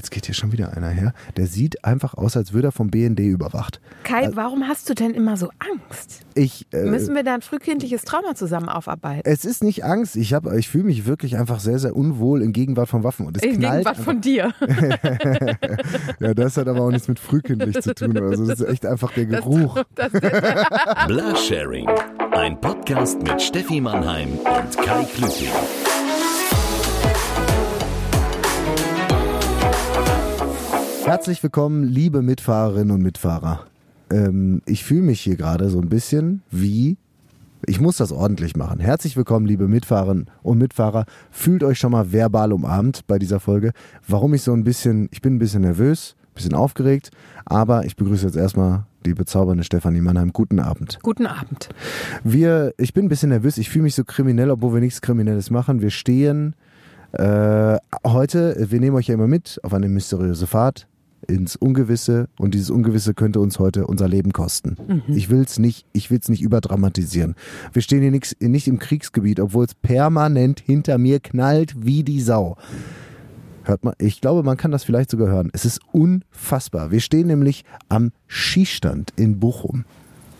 Jetzt geht hier schon wieder einer her. Der sieht einfach aus, als würde er vom BND überwacht. Kai, also, warum hast du denn immer so Angst? Ich, äh, Müssen wir da ein frühkindliches Trauma zusammen aufarbeiten? Es ist nicht Angst. Ich, ich fühle mich wirklich einfach sehr, sehr unwohl in Gegenwart von Waffen. Und es in knallt Gegenwart von dir. ja, das hat aber auch nichts mit frühkindlich zu tun. Also das ist echt einfach der Geruch. Das. Ein Podcast mit Steffi Mannheim und Kai Klüting. Herzlich willkommen, liebe Mitfahrerinnen und Mitfahrer. Ähm, ich fühle mich hier gerade so ein bisschen wie. Ich muss das ordentlich machen. Herzlich willkommen, liebe Mitfahrerinnen und Mitfahrer. Fühlt euch schon mal verbal umarmt bei dieser Folge. Warum ich so ein bisschen, ich bin ein bisschen nervös, ein bisschen aufgeregt, aber ich begrüße jetzt erstmal die bezaubernde Stefanie Mannheim. Guten Abend. Guten Abend. Wir, ich bin ein bisschen nervös, ich fühle mich so kriminell, obwohl wir nichts Kriminelles machen. Wir stehen äh, heute, wir nehmen euch ja immer mit auf eine mysteriöse Fahrt ins Ungewisse und dieses Ungewisse könnte uns heute unser Leben kosten. Mhm. Ich will es nicht, ich will es nicht überdramatisieren. Wir stehen hier nix, nicht im Kriegsgebiet, obwohl es permanent hinter mir knallt wie die Sau. Hört man, ich glaube, man kann das vielleicht sogar hören. Es ist unfassbar. Wir stehen nämlich am Skistand in Bochum.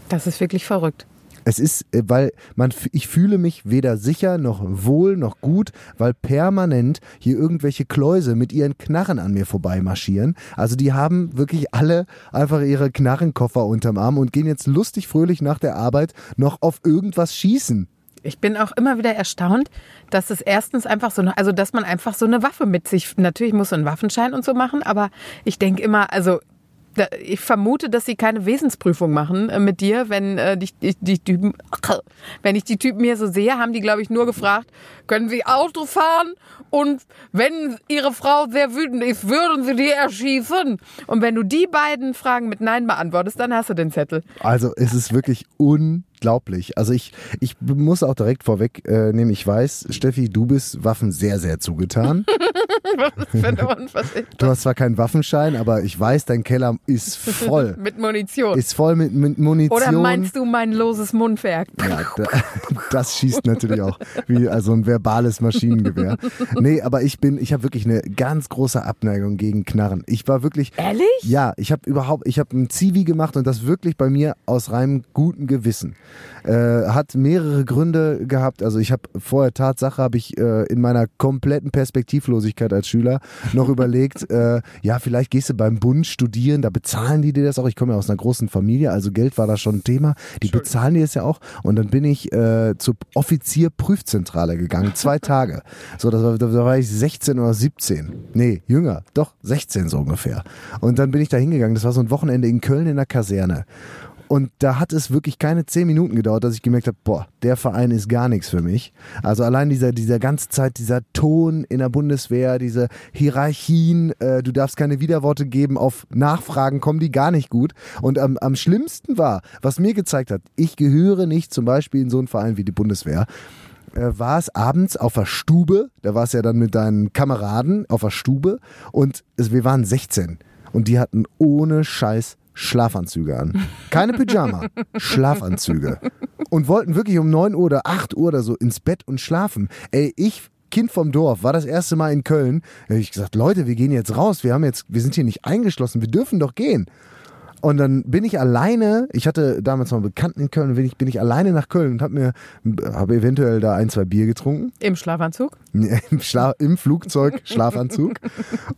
Das ist wirklich verrückt. Es ist, äh, weil man, ich fühle mich weder sicher noch wohl noch gut, weil permanent hier irgendwelche Kläuse mit ihren Knarren an mir vorbei marschieren. Also die haben wirklich alle einfach ihre Knarrenkoffer unterm Arm und gehen jetzt lustig fröhlich nach der Arbeit noch auf irgendwas schießen. Ich bin auch immer wieder erstaunt, dass es erstens einfach so, also dass man einfach so eine Waffe mit sich, natürlich muss man einen Waffenschein und so machen, aber ich denke immer, also ich vermute, dass sie keine Wesensprüfung machen äh, mit dir, wenn äh, die, die, die Typen, wenn ich die Typen hier so sehe, haben die, glaube ich, nur gefragt, können Sie Auto fahren? Und wenn Ihre Frau sehr wütend ist, würden Sie die erschießen? Und wenn du die beiden Fragen mit Nein beantwortest, dann hast du den Zettel. Also es ist wirklich un unglaublich. Also ich, ich muss auch direkt vorweg äh, nehmen, ich weiß, Steffi, du bist Waffen sehr, sehr zugetan. du hast zwar keinen Waffenschein, aber ich weiß, dein Keller ist voll. mit Munition. Ist voll mit, mit Munition. Oder meinst du mein loses Mundwerk? Ja, da, das schießt natürlich auch wie also ein verbales Maschinengewehr. Nee, aber ich bin, ich habe wirklich eine ganz große Abneigung gegen Knarren. Ich war wirklich. Ehrlich? Ja, ich habe überhaupt, ich habe ein Zivi gemacht und das wirklich bei mir aus reinem guten Gewissen. Äh, hat mehrere Gründe gehabt. Also ich habe vorher Tatsache habe ich äh, in meiner kompletten Perspektivlosigkeit als Schüler noch überlegt, äh, ja vielleicht gehst du beim Bund studieren, da bezahlen die dir das auch. Ich komme ja aus einer großen Familie, also Geld war da schon ein Thema. Die bezahlen dir das ja auch. Und dann bin ich äh, zur Offizierprüfzentrale gegangen, zwei Tage. So, das war, da war ich 16 oder 17. Nee, jünger, doch 16 so ungefähr. Und dann bin ich da hingegangen. Das war so ein Wochenende in Köln in der Kaserne. Und da hat es wirklich keine zehn Minuten gedauert, dass ich gemerkt habe, boah, der Verein ist gar nichts für mich. Also allein dieser, dieser ganze Zeit, dieser Ton in der Bundeswehr, diese Hierarchien, äh, du darfst keine Widerworte geben, auf Nachfragen kommen die gar nicht gut. Und am, am schlimmsten war, was mir gezeigt hat, ich gehöre nicht zum Beispiel in so einen Verein wie die Bundeswehr äh, war es abends auf der Stube, da war es ja dann mit deinen Kameraden auf der Stube und wir waren 16 und die hatten ohne Scheiß Schlafanzüge an. Keine Pyjama, Schlafanzüge. Und wollten wirklich um 9 Uhr oder 8 Uhr oder so ins Bett und schlafen. Ey, ich Kind vom Dorf, war das erste Mal in Köln. Da habe ich gesagt, Leute, wir gehen jetzt raus. Wir haben jetzt, wir sind hier nicht eingeschlossen. Wir dürfen doch gehen. Und dann bin ich alleine, ich hatte damals noch einen Bekannten in Köln, bin ich, bin ich alleine nach Köln und habe mir, habe eventuell da ein, zwei Bier getrunken. Im Schlafanzug? Im, Schla Im Flugzeug, Schlafanzug.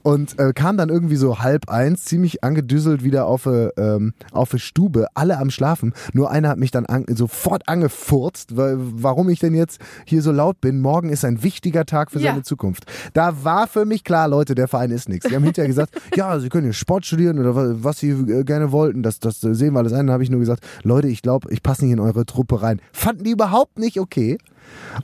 und äh, kam dann irgendwie so halb eins, ziemlich angedüsselt wieder auf eine ähm, auf Stube, alle am Schlafen. Nur einer hat mich dann an, sofort angefurzt, weil, warum ich denn jetzt hier so laut bin. Morgen ist ein wichtiger Tag für ja. seine Zukunft. Da war für mich klar, Leute, der Verein ist nichts. Die haben hinterher gesagt, ja, Sie können hier Sport studieren oder was, was Sie äh, gerne wollten, das, das sehen wir alles ein. Dann habe ich nur gesagt, Leute, ich glaube, ich passe nicht in eure Truppe rein. Fanden die überhaupt nicht okay.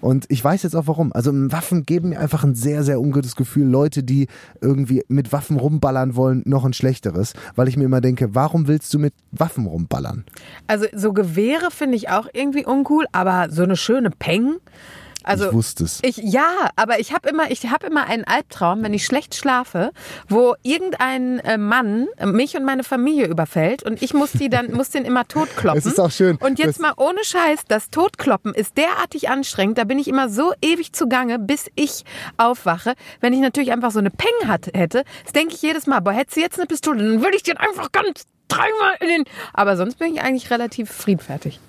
Und ich weiß jetzt auch warum. Also Waffen geben mir einfach ein sehr, sehr ungutes Gefühl. Leute, die irgendwie mit Waffen rumballern wollen, noch ein schlechteres. Weil ich mir immer denke, warum willst du mit Waffen rumballern? Also so Gewehre finde ich auch irgendwie uncool, aber so eine schöne Peng Also ich wusste es. Ich, ja, aber ich habe immer, ich habe immer einen Albtraum, wenn ich schlecht schlafe, wo irgendein äh, Mann mich und meine Familie überfällt und ich muss die dann, muss den immer totkloppen. Es ist auch schön, Und jetzt mal ohne Scheiß, das Totkloppen ist derartig anstrengend. Da bin ich immer so ewig zugange, bis ich aufwache. Wenn ich natürlich einfach so eine Peng hat, hätte, das denke ich jedes Mal. Boah, hättest du jetzt eine Pistole, dann würde ich den einfach ganz dreimal in den. Aber sonst bin ich eigentlich relativ friedfertig.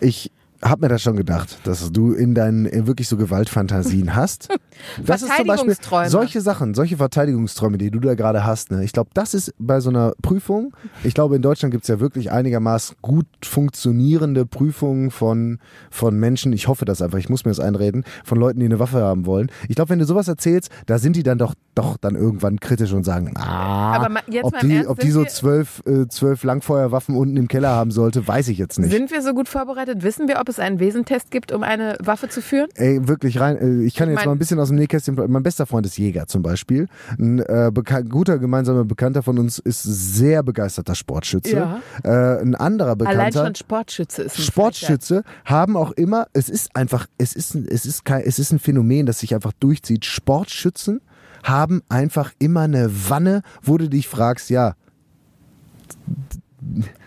Ich habe mir das schon gedacht, dass du in deinen äh, wirklich so Gewaltfantasien hast. Das ist zum Beispiel Verteidigungsträume. solche Sachen, solche Verteidigungsträume, die du da gerade hast. Ne? Ich glaube, das ist bei so einer Prüfung. Ich glaube, in Deutschland gibt es ja wirklich einigermaßen gut funktionierende Prüfungen von, von Menschen. Ich hoffe das einfach, ich muss mir das einreden, von Leuten, die eine Waffe haben wollen. Ich glaube, wenn du sowas erzählst, da sind die dann doch, doch dann irgendwann kritisch und sagen, ah, Aber ma- jetzt ob die, Ernst, ob die so zwölf, äh, zwölf Langfeuerwaffen unten im Keller haben sollte, weiß ich jetzt nicht. Sind wir so gut vorbereitet? Wissen wir, ob es einen Wesentest gibt, um eine Waffe zu führen? Ey, wirklich rein. äh, Ich kann jetzt mein- mal ein bisschen aus dem Nähkästchen. Mein bester Freund ist Jäger zum Beispiel. Ein äh, guter gemeinsamer Bekannter von uns ist sehr begeisterter Sportschütze. Ja. Äh, ein anderer Allein Bekannter. schon Sportschütze ist ein Sportschütze haben auch immer, es ist einfach, es ist, es ist kein, es ist ein Phänomen, das sich einfach durchzieht. Sportschützen haben einfach immer eine Wanne, wo du dich fragst, ja,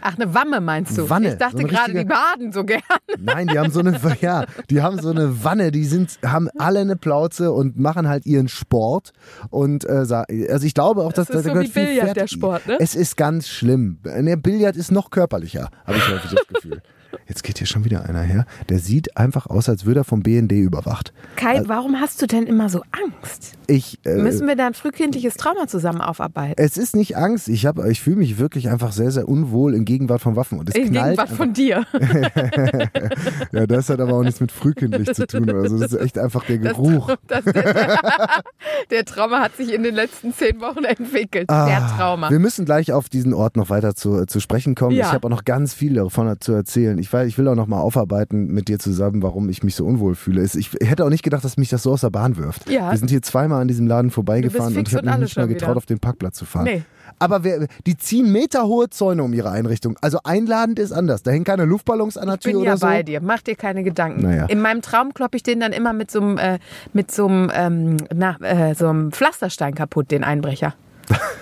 Ach, eine Wamme meinst du? Wanne, Ich dachte so gerade, richtige- die baden so gern. Nein, die haben so eine, ja, die haben so eine Wanne, die sind, haben alle eine Plauze und machen halt ihren Sport. Und äh, also ich glaube auch, dass Das ist da so wie Billard, der Sport, ne? Es ist ganz schlimm. Der Billard ist noch körperlicher, habe ich häufig das Gefühl. Jetzt geht hier schon wieder einer her. Der sieht einfach aus, als würde er vom BND überwacht. Kai, warum hast du denn immer so Angst? Ich, äh, Müssen wir da ein frühkindliches Trauma zusammen aufarbeiten? es ist nicht Angst. Ich ich fühle mich wirklich einfach sehr, sehr unwohl in Gegenwart von Waffen und es In knallt. Gegenwart einfach- von dir. ja, das hat aber auch nichts mit frühkindlich zu tun. Also das ist echt einfach der Geruch. Das, der, der Trauma hat sich in den letzten zehn Wochen entwickelt. der Ah, Trauma. Wir müssen gleich auf diesen Ort noch weiter zu, zu sprechen kommen. Ja. Ich habe auch noch ganz viel davon zu erzählen. Ich, weiß, ich will auch noch mal aufarbeiten mit dir zusammen, warum ich mich so unwohl fühle. Ich hätte auch nicht gedacht, dass mich das so aus der Bahn wirft. Ja. Wir sind hier zweimal an diesem Laden vorbeigefahren und ich habe mich nicht mal getraut, wieder. auf den Parkplatz zu fahren. Nee. Aber wer, die ziehen meterhohe Zäune um ihre Einrichtung. Also einladend ist anders. Da hängen keine Luftballons an der Ich bin Tür ja oder so. bei dir. Mach dir keine Gedanken. Naja. In meinem Traum kloppe ich den dann immer mit so einem, äh, mit so einem, ähm, na, äh, so einem Pflasterstein kaputt, den Einbrecher.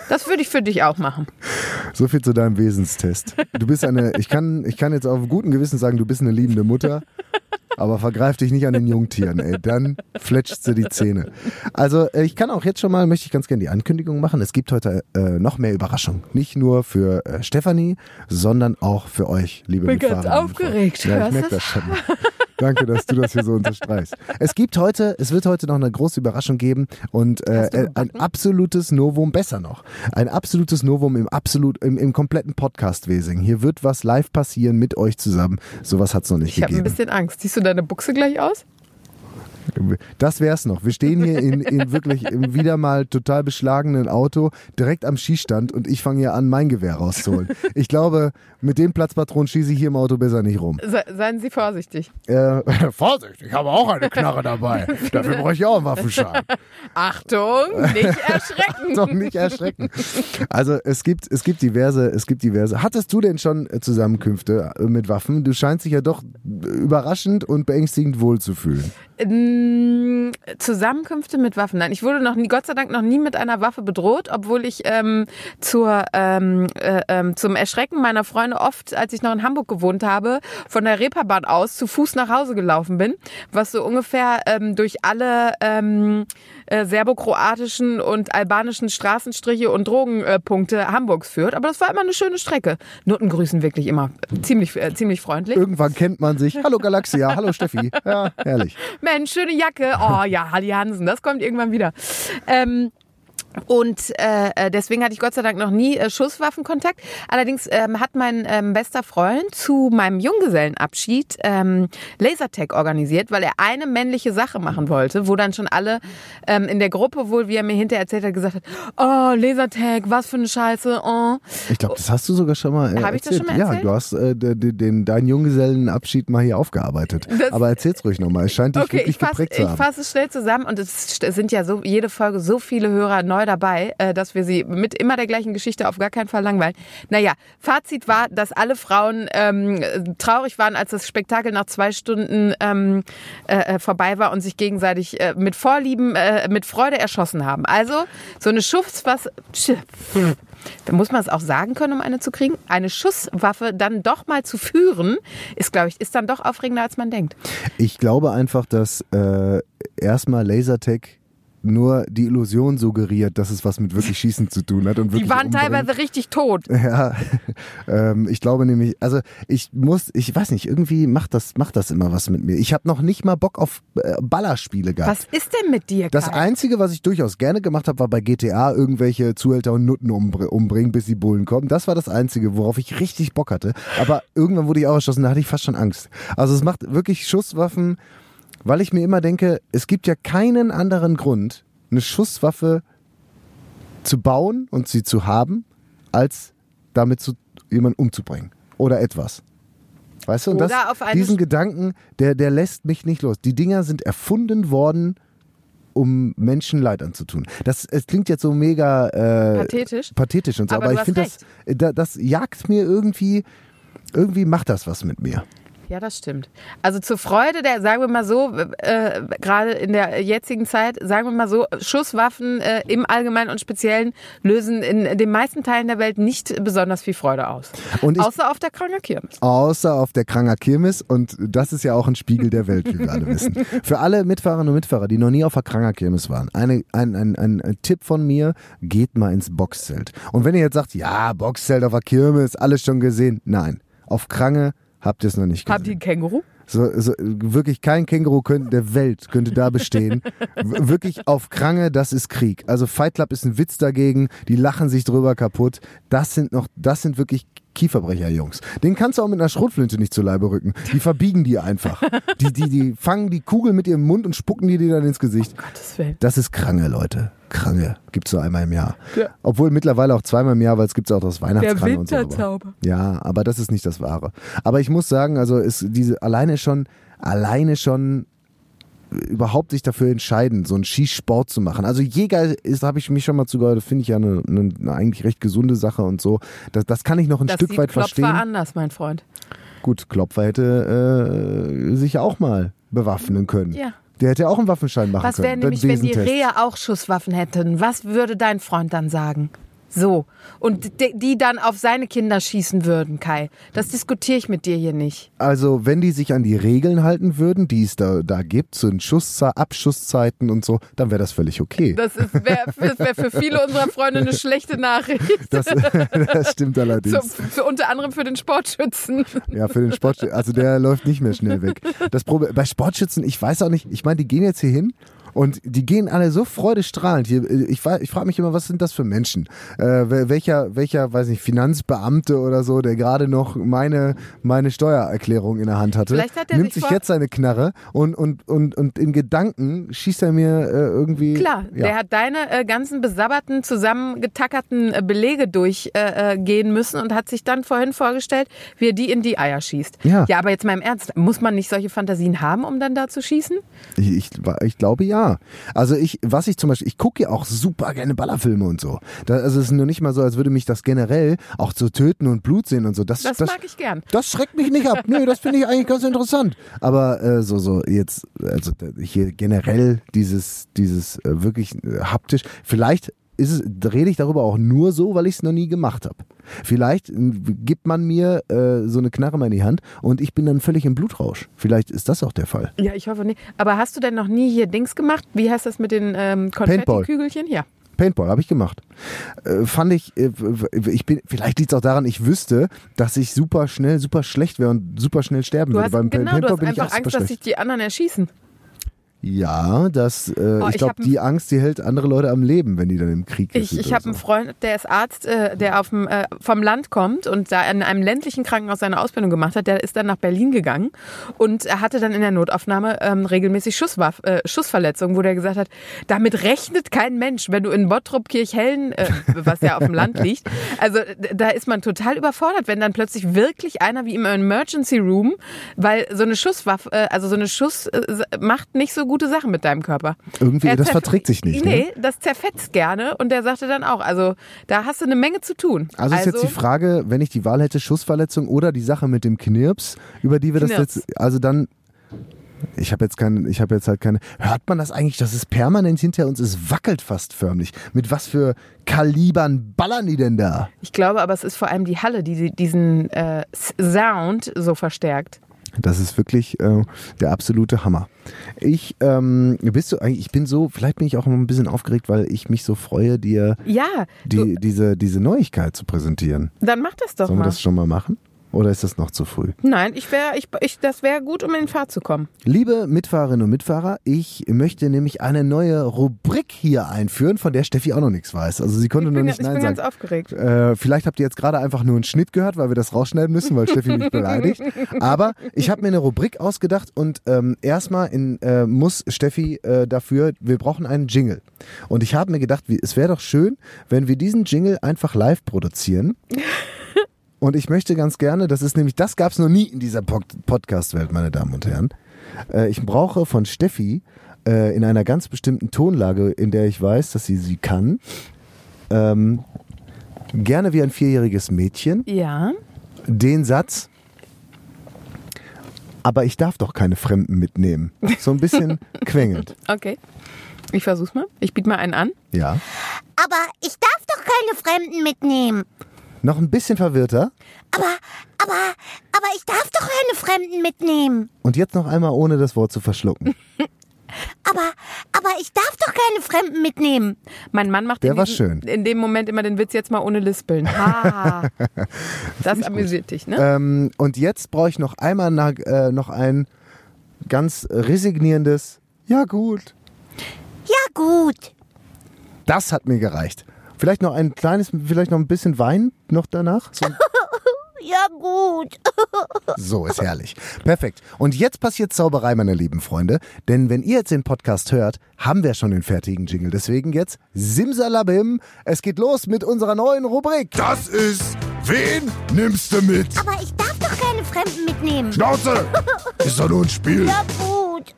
Das würde ich für dich auch machen. So viel zu deinem Wesenstest. Du bist eine, ich kann, ich kann jetzt auf guten Gewissen sagen, du bist eine liebende Mutter, aber vergreif dich nicht an den Jungtieren, ey. Dann fletscht sie die Zähne. Also, äh, ich kann auch jetzt schon mal, möchte ich ganz gerne die Ankündigung machen. Es gibt heute äh, noch mehr Überraschung. Nicht nur für äh, Stefanie, sondern auch für euch, liebe Bin ganz aufgeregt. Ja, ich merke das schon. Danke, dass du das hier so unterstreichst. Es gibt heute, es wird heute noch eine große Überraschung geben und äh, du ein gebacken? absolutes Novum, besser noch, ein absolutes Novum im absolut im, im kompletten Podcast-Wesing. Hier wird was live passieren mit euch zusammen. Sowas hat es noch nicht Ich habe ein gegeben. bisschen Angst. Siehst du deine Buchse gleich aus? Das wär's noch. Wir stehen hier in, in wirklich im wieder mal total beschlagenen Auto direkt am Schießstand und ich fange hier an, mein Gewehr rauszuholen. Ich glaube, mit den Platzpatronen schieße ich hier im Auto besser nicht rum. Se seien Sie vorsichtig. Äh, Vorsicht, ich habe auch eine Knarre dabei. Dafür brauche ich auch einen Waffenschein. Achtung, nicht erschrecken. Doch nicht erschrecken. Also es gibt, es gibt diverse, es gibt diverse. Hattest du denn schon Zusammenkünfte äh, mit Waffen? Du scheinst dich ja doch überraschend und beängstigend wohlzufühlen. Ähm, Zusammenkünfte mit Waffen. Nein, ich wurde noch nie, Gott sei Dank noch nie mit einer Waffe bedroht, obwohl ich ähm, zur, ähm, äh, ähm, zum Erschrecken meiner Freunde oft, als ich noch in Hamburg gewohnt habe, von der Reeperbahn aus zu Fuß nach Hause gelaufen bin, was so ungefähr ähm, durch alle ähm, äh, serbokroatischen und albanischen Straßenstriche und Drogenpunkte Hamburgs führt. Aber das war immer eine schöne Strecke. Noten grüßen wirklich immer ziemlich, äh, ziemlich freundlich. Irgendwann kennt man sich. Hallo Galaxia, hallo Steffi. Ja, herrlich. Mensch, schöne Jacke. Oh ja, Halli Hansen, das kommt irgendwann wieder. Ähm, und äh, äh, deswegen hatte ich Gott sei Dank noch nie äh, Schusswaffenkontakt. Allerdings ähm, hat mein ähm, bester Freund zu meinem Junggesellenabschied ähm, Lasertag organisiert, weil er eine männliche Sache machen wollte, wo dann schon alle ähm, in der Gruppe wohl, wie er mir hinterher erzählt hat, gesagt hat, oh, Lasertag, was für eine Scheiße, oh. Ich glaube, das hast du sogar schon mal äh, Hab ich das schon mal Ja, erzählt? du hast äh, den, den, deinen Junggesellenabschied mal hier aufgearbeitet. Das- Aber erzähl's ruhig nochmal. Es scheint dich Okay, wirklich ich fasse geprägt zu ich haben. fass es schnell zusammen und es sind ja so jede Folge so viele Hörer neu treu dabei, äh, dass wir sie mit immer der gleichen Geschichte auf gar keinen Fall langweilen. Naja, Fazit war, dass alle Frauen ähm, traurig waren, als das Spektakel nach zwei Stunden ähm, äh, äh vorbei war und sich gegenseitig äh, mit Vorlieben, äh, mit Freude erschossen haben. Also so eine Schusswaffe, da muss man es auch sagen können, um eine zu kriegen. Eine Schusswaffe dann doch mal zu führen, ist, glaube ich, ist dann doch aufregender, als man denkt. Ich glaube einfach, dass äh, erstmal Lasertech nur die Illusion suggeriert, dass es was mit wirklich Schießen zu tun hat. Und wirklich Die waren umbringen. teilweise richtig tot. Ja, ähm, ich glaube nämlich, also ich muss, ich weiß nicht, irgendwie macht das, macht das immer was mit mir. Ich habe noch nicht mal Bock auf äh, Ballerspiele gehabt. Was ist denn mit dir, Das Kai? Einzige, was ich durchaus gerne gemacht habe, war bei GTA irgendwelche Zuhälter und Nutten umbr umbringen, bis die Bullen kommen. Das war das Einzige, worauf ich richtig Bock hatte. Aber irgendwann wurde ich auch erschossen, da hatte ich fast schon Angst. Also es macht wirklich Schusswaffen, weil ich mir immer denke, es gibt ja keinen anderen Grund, eine Schusswaffe zu bauen und sie zu haben, als damit zu, jemanden umzubringen. Oder etwas. Weißt du, und das, diesen Sch- Gedanken, der, der lässt mich nicht los. Die Dinger sind erfunden worden, um Menschen Leid anzutun. Das es klingt jetzt so mega äh, Pathetisch. pathetisch und so, Aber aber, ich finde das, da- das jagt mir irgendwie, irgendwie macht das was mit mir. Ja, das stimmt. Also zur Freude der, sagen wir mal so, äh, gerade in der jetzigen Zeit, sagen wir mal so, Schusswaffen äh, im Allgemeinen und Speziellen lösen in den meisten Teilen der Welt nicht besonders viel Freude aus. Und ich- Außer auf der Kranger Kirmes. Außer auf der Kranger Kirmes und das ist ja auch ein Spiegel der Welt, wie wir alle wissen. Für alle Mitfahrerinnen und Mitfahrer, die noch nie auf der Kranger Kirmes waren, eine, ein, ein, ein, ein Tipp von mir, geht mal ins Boxzelt. Und wenn ihr jetzt sagt, ja, Boxzelt auf der Kirmes, alles schon gesehen, nein, auf Krange habt ihr es noch nicht gesehen. Habt ihr ein Känguru? So, so, wirklich kein Känguru könnte, der Welt könnte da bestehen. Wirklich auf Krange, das ist Krieg. Also Fight Club ist ein Witz dagegen, die lachen sich drüber kaputt. Das sind noch, das sind wirklich Kieferbrecher-Jungs. Den kannst du auch mit einer Schrotflinte nicht zu Leibe rücken. Die verbiegen die einfach. Die, die, die fangen die Kugel mit ihrem Mund und spucken die dir dann ins Gesicht. Gottes Willen. Das ist Krange, Leute. Krange. Gibt's so einmal im Jahr. Ja. Obwohl mittlerweile auch zweimal im Jahr, weil es gibt auch das Weihnachtskrange und so. aber- Winterzauber. ja, aber das ist nicht das Wahre. Aber ich muss sagen, also ist diese alleine schon, alleine schon überhaupt sich dafür entscheiden, so einen Skisport zu machen. Also Jäger ist, habe ich mich schon mal zugehört, finde ich ja eine, eine, eine eigentlich recht gesunde Sache und so. Das, das kann ich noch ein Das Stück weit Klopfer verstehen. anders, mein Freund. Gut, Klopfer hätte äh, sich auch mal bewaffnen können. Ja. Der hätte auch einen Waffenschein machen Was wäre können. nämlich, beim wenn die. Rehe auch Schusswaffen hätten? Was würde dein Freund dann sagen? So. Und die, die dann auf seine Kinder schießen würden, Kai. Das diskutiere ich mit dir hier nicht. Also, wenn die sich an die Regeln halten würden, die es da, da gibt, so in Schusszei Abschusszeiten und so, dann wäre das völlig okay. Das wäre wär für viele unserer Freunde eine schlechte Nachricht. Das, das stimmt allerdings. So, für, unter anderem für den Sportschützen. Ja, für den Sportschützen. Also der läuft nicht mehr schnell weg. Das Problem bei Sportschützen, ich weiß auch nicht, ich meine, die gehen jetzt hier hin und die gehen alle so freudestrahlend. Hier, ich fra- ich frage mich immer, was sind das für Menschen? Äh, wel- welcher, welcher, weiß nicht, Finanzbeamte oder so, der gerade noch meine, meine Steuererklärung in der Hand hatte, hat nimmt sich jetzt seine Knarre und, und, und, und in Gedanken schießt er mir äh, irgendwie. Klar, ja. der hat deine äh, ganzen besabberten, zusammengetackerten äh, Belege durchgehen äh, äh, müssen und hat sich dann vorhin vorgestellt, wie er die in die Eier schießt. Ja. ja, aber jetzt mal im Ernst, muss man nicht solche Fantasien haben, um dann da zu schießen? Ich, ich, ich glaube ja. Also ich, was ich zum Beispiel, ich gucke ja auch super gerne Ballerfilme und so. Da, also es ist nur nicht mal so, als würde mich das generell auch zu töten und Blut sehen und so. Das, Das, mag ich gern. Das schreckt mich nicht ab. Nö, das finde ich eigentlich ganz interessant. Aber äh, so, so jetzt, also hier generell dieses, dieses äh, wirklich äh, haptisch, vielleicht ist es, rede ich darüber auch nur so, weil ich es noch nie gemacht habe. Vielleicht äh, gibt man mir äh, so eine Knarre mal in die Hand und ich bin dann völlig im Blutrausch. Vielleicht ist das auch der Fall. Ja, ich hoffe nicht. Aber hast du denn noch nie hier Dings gemacht? Wie heißt das mit den ähm, Konfettikügelchen? Ja. Paintball habe ich gemacht. Äh, fand ich, äh, ich bin, vielleicht liegt es auch daran, ich wüsste, dass ich super schnell, super schlecht wäre und super schnell sterben Du würde. hast, Beim genau, Paintball du hast bin ich auch einfach Angst, dass sich die anderen erschießen. Ja, das, äh, Oh, ich glaube, die Angst, die hält andere Leute am Leben, wenn die dann im Krieg Ich, sind ich habe einen so. Freund, der ist Arzt, äh, der auf dem, äh, vom Land kommt und da in einem ländlichen Krankenhaus seine Ausbildung gemacht hat. Der ist dann nach Berlin gegangen und er hatte dann in der Notaufnahme ähm, regelmäßig Schusswaff, äh, Schussverletzungen, wo der gesagt hat, damit rechnet kein Mensch, wenn du in Bottrop Kirchhellen, äh, was ja auf dem Land liegt, also da ist man total überfordert, wenn dann plötzlich wirklich einer wie im Emergency Room, weil so eine Schusswaffe, äh, also so eine Schuss äh, macht nicht so gute Sachen mit deinem Körper. Irgendwie, Er das verträgt sich nicht. Ne? Nee, das zerfetzt gerne. Und der sagte dann auch, also da hast du eine Menge zu tun. Also ist jetzt die Frage, wenn ich die Wahl hätte, Schussverletzung oder die Sache mit dem Knirps, über die wir das Knirps. jetzt, also dann, ich habe jetzt keine, ich habe jetzt halt keine, hört man das eigentlich, dass es permanent hinter uns ist, wackelt fast förmlich. Mit was für Kalibern ballern die denn da? Ich glaube aber, es ist vor allem die Halle, die diesen äh, Sound so verstärkt. Das ist wirklich äh, der absolute Hammer. Ich, ähm, bist du eigentlich, ich bin so, vielleicht bin ich auch immer ein bisschen aufgeregt, weil ich mich so freue, dir Ja, die, diese, diese Neuigkeit zu präsentieren. dann mach das doch Sollen wir mal. das schon mal machen? Oder ist das noch zu früh? Nein, ich wär, ich, ich, das wäre gut, um in Fahrt zu kommen. Liebe Mitfahrerinnen und Mitfahrer, ich möchte nämlich eine neue Rubrik hier einführen, von der Steffi auch noch nichts weiß. Also sie konnte Ich noch bin, nicht ich Nein bin sagen. ganz aufgeregt. Äh, vielleicht habt ihr jetzt gerade einfach nur einen Schnitt gehört, weil wir das rausschneiden müssen, weil Steffi mich beleidigt. Aber ich habe mir eine Rubrik ausgedacht und ähm, erstmal in, äh, muss Steffi äh, dafür, wir brauchen einen Jingle. Und ich habe mir gedacht, wie, es wäre doch schön, wenn wir diesen Jingle einfach live produzieren. Und ich möchte ganz gerne, das ist nämlich, das gab es noch nie in dieser Pod Podcast-Welt, meine Damen und Herren. Äh, ich brauche von Steffi äh, in einer ganz bestimmten Tonlage, in der ich weiß, dass sie sie kann, ähm, gerne wie ein vierjähriges Mädchen, Ja. den Satz, aber ich darf doch keine Fremden mitnehmen. So ein bisschen quengelnd. Okay. Ich versuch's mal. Ich biete mal einen an. Ja. Aber ich darf doch keine Fremden mitnehmen. Noch ein bisschen verwirrter. Aber, aber, aber ich darf doch keine Fremden mitnehmen. Und jetzt noch einmal ohne das Wort zu verschlucken. Aber, aber ich darf doch keine Fremden mitnehmen. Mein Mann macht Der in, war schön. in dem Moment immer den Witz jetzt mal ohne Lispeln. Ha. das amüsiert dich, ne? ähm, und jetzt brauche ich noch einmal nach, äh, noch ein ganz resignierendes Ja gut. Ja gut. Das hat mir gereicht. Vielleicht noch ein kleines, vielleicht noch ein bisschen Wein noch danach. So, Ja gut. so ist herrlich. Perfekt. Und jetzt passiert Zauberei, meine lieben Freunde. Denn wenn ihr jetzt den Podcast hört, haben wir schon den fertigen Jingle. Deswegen jetzt Simsalabim. Es geht los mit unserer neuen Rubrik. Das ist Wen nimmst du mit? Aber ich darf doch keine Fremden mitnehmen. Schnauze! Ist doch nur ein Spiel. Ja gut.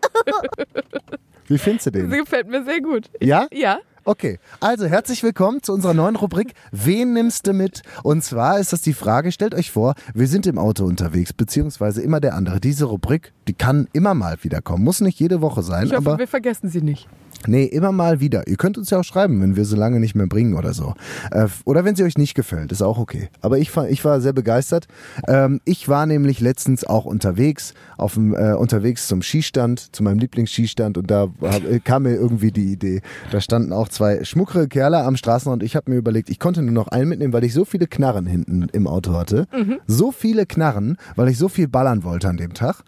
Wie findest du Sie den? gefällt mir sehr gut. Ja? Ja. Okay, also herzlich willkommen zu unserer neuen Rubrik Wen nimmst du mit? Und zwar ist das die Frage, stellt euch vor, wir sind im Auto unterwegs, beziehungsweise immer der andere. Diese Rubrik, die kann immer mal wieder kommen, muss nicht jede Woche sein, Ich hoffe, aber wir vergessen sie nicht. Nee, immer mal wieder. Ihr könnt uns ja auch schreiben, wenn wir sie lange nicht mehr bringen oder so. Äh, oder wenn sie euch nicht gefällt, ist auch okay. Aber ich, war- ich war sehr begeistert. Ähm, ich war nämlich letztens auch unterwegs, auf dem, äh, unterwegs zum Skistand, zu meinem Lieblingsskistand und da hab, äh, kam mir irgendwie die Idee. Da standen auch zwei schmuckere Kerle am Straßenrand. Ich habe mir überlegt, ich konnte nur noch einen mitnehmen, weil ich so viele Knarren hinten im Auto hatte. So viele Knarren, weil ich so viel ballern wollte an dem Tag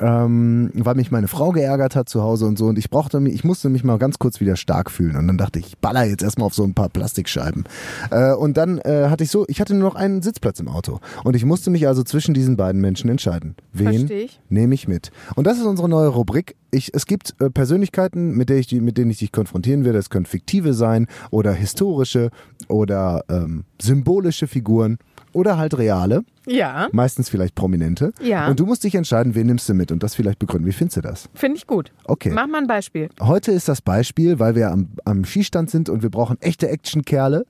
ähm, weil mich meine Frau geärgert hat zu Hause und so und ich brauchte mich, ich musste mich mal ganz kurz wieder stark fühlen und dann dachte ich, ich baller jetzt erstmal auf so ein paar Plastikscheiben. Äh, und dann äh, hatte ich so, ich hatte nur noch einen Sitzplatz im Auto und ich musste mich also zwischen diesen beiden Menschen entscheiden. Wen nehme ich mit? Und das ist unsere neue Rubrik. Ich, es gibt äh, Persönlichkeiten, mit, der ich mit denen ich dich konfrontieren werde. Es können fiktive sein oder historische oder ähm, symbolische Figuren oder halt reale. Ja, Meistens vielleicht Prominente. Ja. Und du musst dich entscheiden, wen nimmst du mit und das vielleicht begründen. Wie findest du das? finde ich gut. Okay. Mach mal ein Beispiel. Heute ist das Beispiel, weil wir am, am Skistand sind und wir brauchen echte Actionkerle,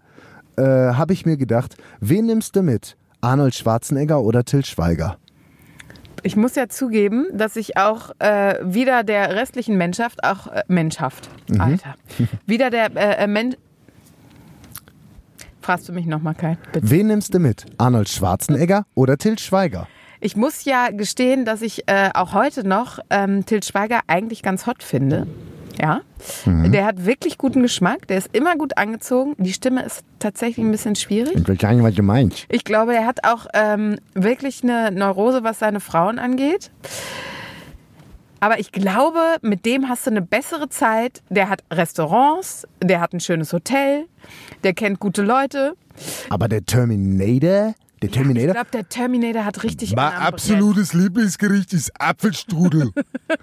äh, habe ich mir gedacht, wen nimmst du mit? Arnold Schwarzenegger oder Till Schweiger? Ich muss ja zugeben, dass ich auch äh, wieder der restlichen Menschhaft, auch äh, Menschhaft, Mhm. Alter, wieder der äh, äh, Mensch. Fragst du mich nochmal, Kai? Bitte. Wen nimmst du mit? Arnold Schwarzenegger oder Till Schweiger? Ich muss ja gestehen, dass ich äh, auch heute noch ähm, Til Schweiger eigentlich ganz hot finde. Ja, der hat wirklich guten Geschmack, der ist immer gut angezogen. Die Stimme ist tatsächlich ein bisschen schwierig. Ich will sagen, was du meinst. Ich glaube, er hat auch ähm, wirklich eine Neurose, was seine Frauen angeht. Aber ich glaube, mit dem hast du eine bessere Zeit. Der hat Restaurants, der hat ein schönes Hotel, der kennt gute Leute. Aber der Terminator, Der Ich Terminator. glaube, der Terminator hat richtig Mein einen am absolutes Lieblingsgericht ist Apfelstrudel. Brett.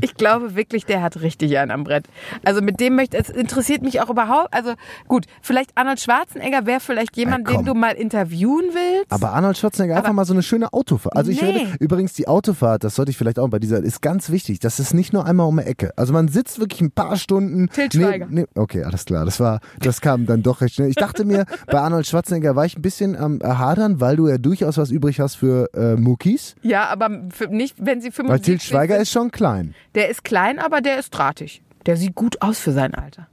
Ich glaube wirklich, der hat richtig einen am Brett. Also mit dem möchte, es interessiert mich auch überhaupt. Also gut, vielleicht Arnold Schwarzenegger wäre vielleicht jemand, Ja, den du mal interviewen willst. Aber Arnold Schwarzenegger einfach mal so eine schöne Autofahrt. Also ich Nee. rede, übrigens die Autofahrt, das sollte ich vielleicht auch bei dieser, ist ganz wichtig. Das ist nicht nur einmal um die Ecke. Also man sitzt wirklich ein paar Stunden. Nee, nee, okay, alles klar. Das war, das kam dann doch recht schnell. Ich dachte mir, bei Arnold Schwarzenegger war ich ein bisschen am hadern, weil du ja durchaus was übrig hast für äh, Muckis. ja, aber nicht, wenn sie Weil Til 75 Schweiger sind. ist schon klein. Der ist klein, aber der ist drahtig. Der sieht gut aus für sein Alter.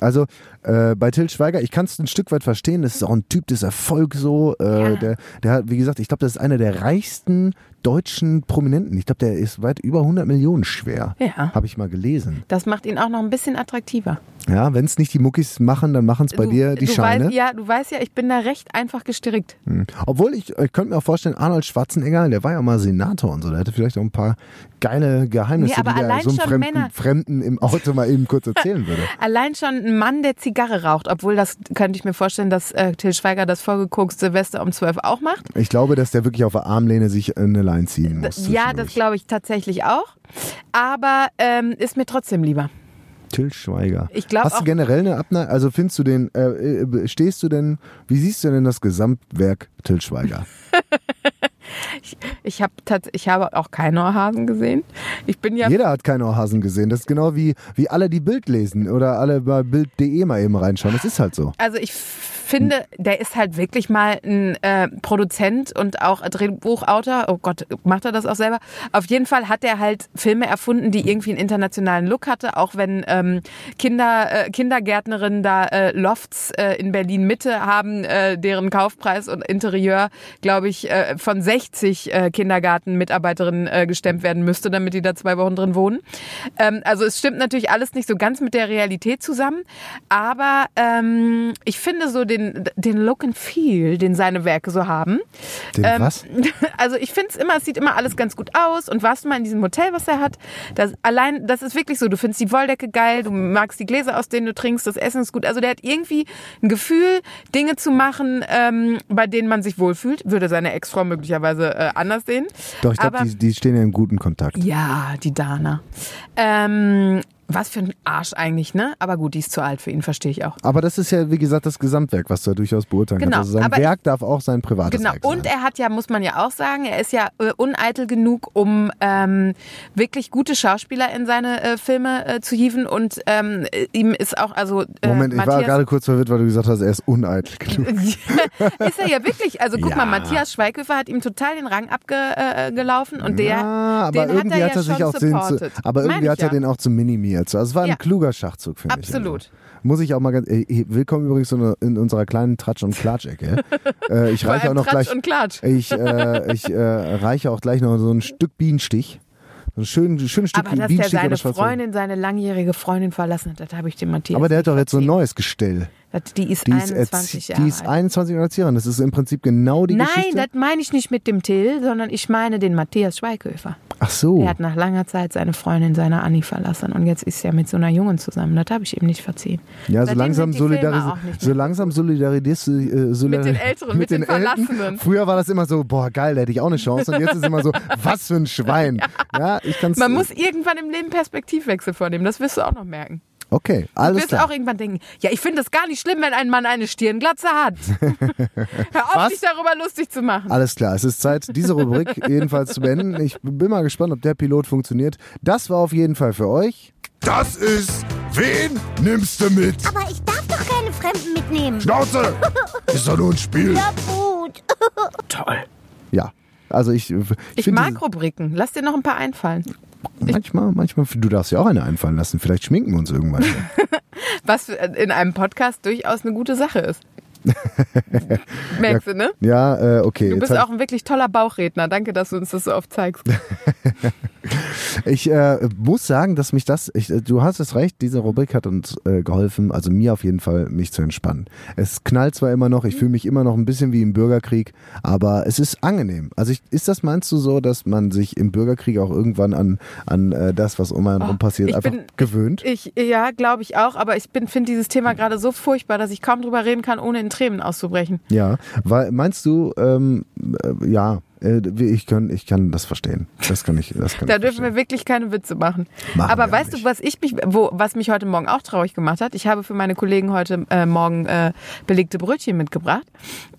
Also äh, bei Til Schweiger, ich kann es ein Stück weit verstehen, das ist auch ein Typ des Erfolgs so. Äh, Ja. der, der hat, wie gesagt, ich glaube, das ist einer der reichsten deutschen Prominenten. Ich glaube, der ist weit über 100 Millionen schwer. Ja. Habe ich mal gelesen. Das macht ihn auch noch ein bisschen attraktiver. Ja, wenn es nicht die Muckis machen, dann machen es bei du, dir die du Scheine. Weißt, ja, du weißt ja, ich bin da recht einfach gestrickt. Hm. Obwohl ich, ich könnte mir auch vorstellen, Arnold Schwarzenegger, der war ja mal Senator und so, der hätte vielleicht auch ein paar geile Geheimnisse, Nee, aber die allein so einem schon Fremden, Männer. Fremden im Auto mal eben kurz erzählen würde. Allein schon ein Mann, der Zigarre raucht, obwohl das könnte ich mir vorstellen, dass äh, Till Schweiger das vorgeguckt Silvester um 12 auch macht. Ich glaube, dass der wirklich auf der Armlehne sich eine Line ziehen muss. ja, das glaube ich tatsächlich auch. Aber ähm, ist mir trotzdem lieber. Till Schweiger. Ich glaub Hast du generell eine Abneigung? Also findest du den, äh, äh, stehst du denn, wie siehst du denn das Gesamtwerk Till Schweiger? Ich habe ich habe auch keine Ohrhasen gesehen. Ich bin ja Jeder hat keine Ohrhasen gesehen. Das ist genau wie, wie alle, die Bild lesen oder alle bei Bild.de mal eben reinschauen. Das ist halt so. Also ich finde, der ist halt wirklich mal ein äh, Produzent und auch Drehbuchautor. Oh Gott, macht er das auch selber? Auf jeden Fall hat er halt Filme erfunden, die irgendwie einen internationalen Look hatte, auch wenn ähm, Kinder, äh, Kindergärtnerinnen da äh, Lofts äh, in Berlin Mitte haben, äh, deren Kaufpreis und Interieur, glaube ich, äh, von 60 äh, Kindergartenmitarbeiterinnen äh, gestemmt werden müsste, damit die da zwei Wochen drin wohnen. Ähm, also es stimmt natürlich alles nicht so ganz mit der Realität zusammen, aber ähm, ich finde so den, den Look and Feel, den seine Werke so haben. Den Ähm, was? Also ich finde es immer, es sieht immer alles ganz gut aus. Und warst du mal in diesem Hotel, was er hat? Das, allein, das ist wirklich so. Du findest die Wolldecke geil, du magst die Gläser, aus denen du trinkst, das Essen ist gut. Also der hat irgendwie ein Gefühl, Dinge zu machen, ähm, bei denen man sich wohlfühlt. Würde seine Ex-Frau möglicherweise äh, anders sehen. Doch, ich glaube, die, die stehen ja im guten Kontakt. Ja, die Dana. Ähm, was für ein Arsch eigentlich, ne? Aber gut, die ist zu alt für ihn, verstehe ich auch. Aber das ist ja, wie gesagt, das Gesamtwerk, was du ja durchaus beurteilen Genau, kannst. Also sein Werk darf auch sein privates Genau. Werk sein. Und er hat ja, muss man ja auch sagen, er ist ja äh, uneitel genug, um ähm, wirklich gute Schauspieler in seine äh, Filme äh, zu hieven. Und ähm, äh, ihm ist auch, also äh, Moment, ich war Matthias, gerade kurz verwirrt, weil du gesagt hast, er ist uneitel genug. ist er ja wirklich. Also guck Ja. mal, Matthias Schweighöfer hat ihm total den Rang abgelaufen und der, ja, aber den irgendwie hat er, hat ja er sich auch den, zu, aber irgendwie hat er ja. den auch zu minimiert. So, Also es war ein Ja. kluger Schachzug, finde ich. Absolut. Also. Muss ich auch mal ganz. Ey, willkommen übrigens in, unserer kleinen Tratsch- und Klatsch-Ecke. äh, ich reiche auch noch Tratsch gleich. und Klatsch. Ich, äh, ich äh, reiche auch gleich noch so ein Stück Bienenstich. So ein schön, schönes Stück Aber dass der Bienenstich seine oder Schwarzwald. Freundin, seine langjährige Freundin verlassen hat, das habe ich dem Matthias Aber der hat doch jetzt so ein neues Gestell. Das- Die ist Die ist, 21 erzie- Jahre die ist alt. 21 und Erzieherin. Das ist im Prinzip genau die Nein, Geschichte. das meine ich nicht mit dem Till, sondern ich meine den Matthias Schweighöfer. Ach so. Der hat nach langer Zeit seine Freundin, seine Anni verlassen und jetzt ist er mit so einer Jungen zusammen. Das habe ich ihm nicht verziehen. Ja, so langsam, solidaris so langsam solidarisierst du äh, solidar Mit den Älteren, mit den Älteren. Verlassenen. Früher war das immer so, boah, geil, da hätte ich auch eine Chance. Und jetzt ist immer so, was für ein Schwein. Ja, ich kann's. Man muss irgendwann im Leben Perspektivwechsel vornehmen, das wirst du auch noch merken. Okay, Du alles wirst klar. auch irgendwann denken, ja, ich finde es gar nicht schlimm, wenn ein Mann eine Stirnglatze hat. Hör auf, dich darüber lustig zu machen. Alles klar, es ist Zeit, diese Rubrik jedenfalls zu beenden. Ich bin mal gespannt, ob der Pilot funktioniert. Das war auf jeden Fall für euch. Das ist Wen nimmst du mit? Aber ich darf doch keine Fremden mitnehmen. Schnauze! Ist doch nur ein Spiel. Ja, gut. Toll. Ja, also ich, ich, Ich mag Rubriken. Lass dir noch ein paar einfallen. Manchmal, manchmal, du darfst ja auch eine einfallen lassen. Vielleicht schminken wir uns irgendwann. Was in einem Podcast durchaus eine gute Sache ist. Merkst du, ne? ja, äh, okay. Du bist auch ein wirklich toller Bauchredner. Danke, dass du uns das so oft zeigst. Ich äh, muss sagen, dass mich das, ich, äh, du hast es recht, diese Rubrik hat uns äh, geholfen, also mir auf jeden Fall, mich zu entspannen. Es knallt zwar immer noch, ich fühle mich immer noch ein bisschen wie im Bürgerkrieg, aber es ist angenehm. Also ich, ist das, meinst du so, dass man sich im Bürgerkrieg auch irgendwann an, an äh, das, was um einen rum passiert, ich einfach bin- gewöhnt? Ich, ja, glaube ich auch, aber ich finde dieses Thema gerade so furchtbar, dass ich kaum drüber reden kann, ohne in Tränen auszubrechen. Ja, weil meinst du, ähm, äh, ja, ich kann, ich kann das verstehen. Das kann ich, das kann Da ich dürfen verstehen. wir wirklich keine Witze machen. Machen Aber weißt nicht. du, was ich mich, wo, was mich heute Morgen auch traurig gemacht hat? Ich habe für meine Kollegen heute äh, Morgen äh, belegte Brötchen mitgebracht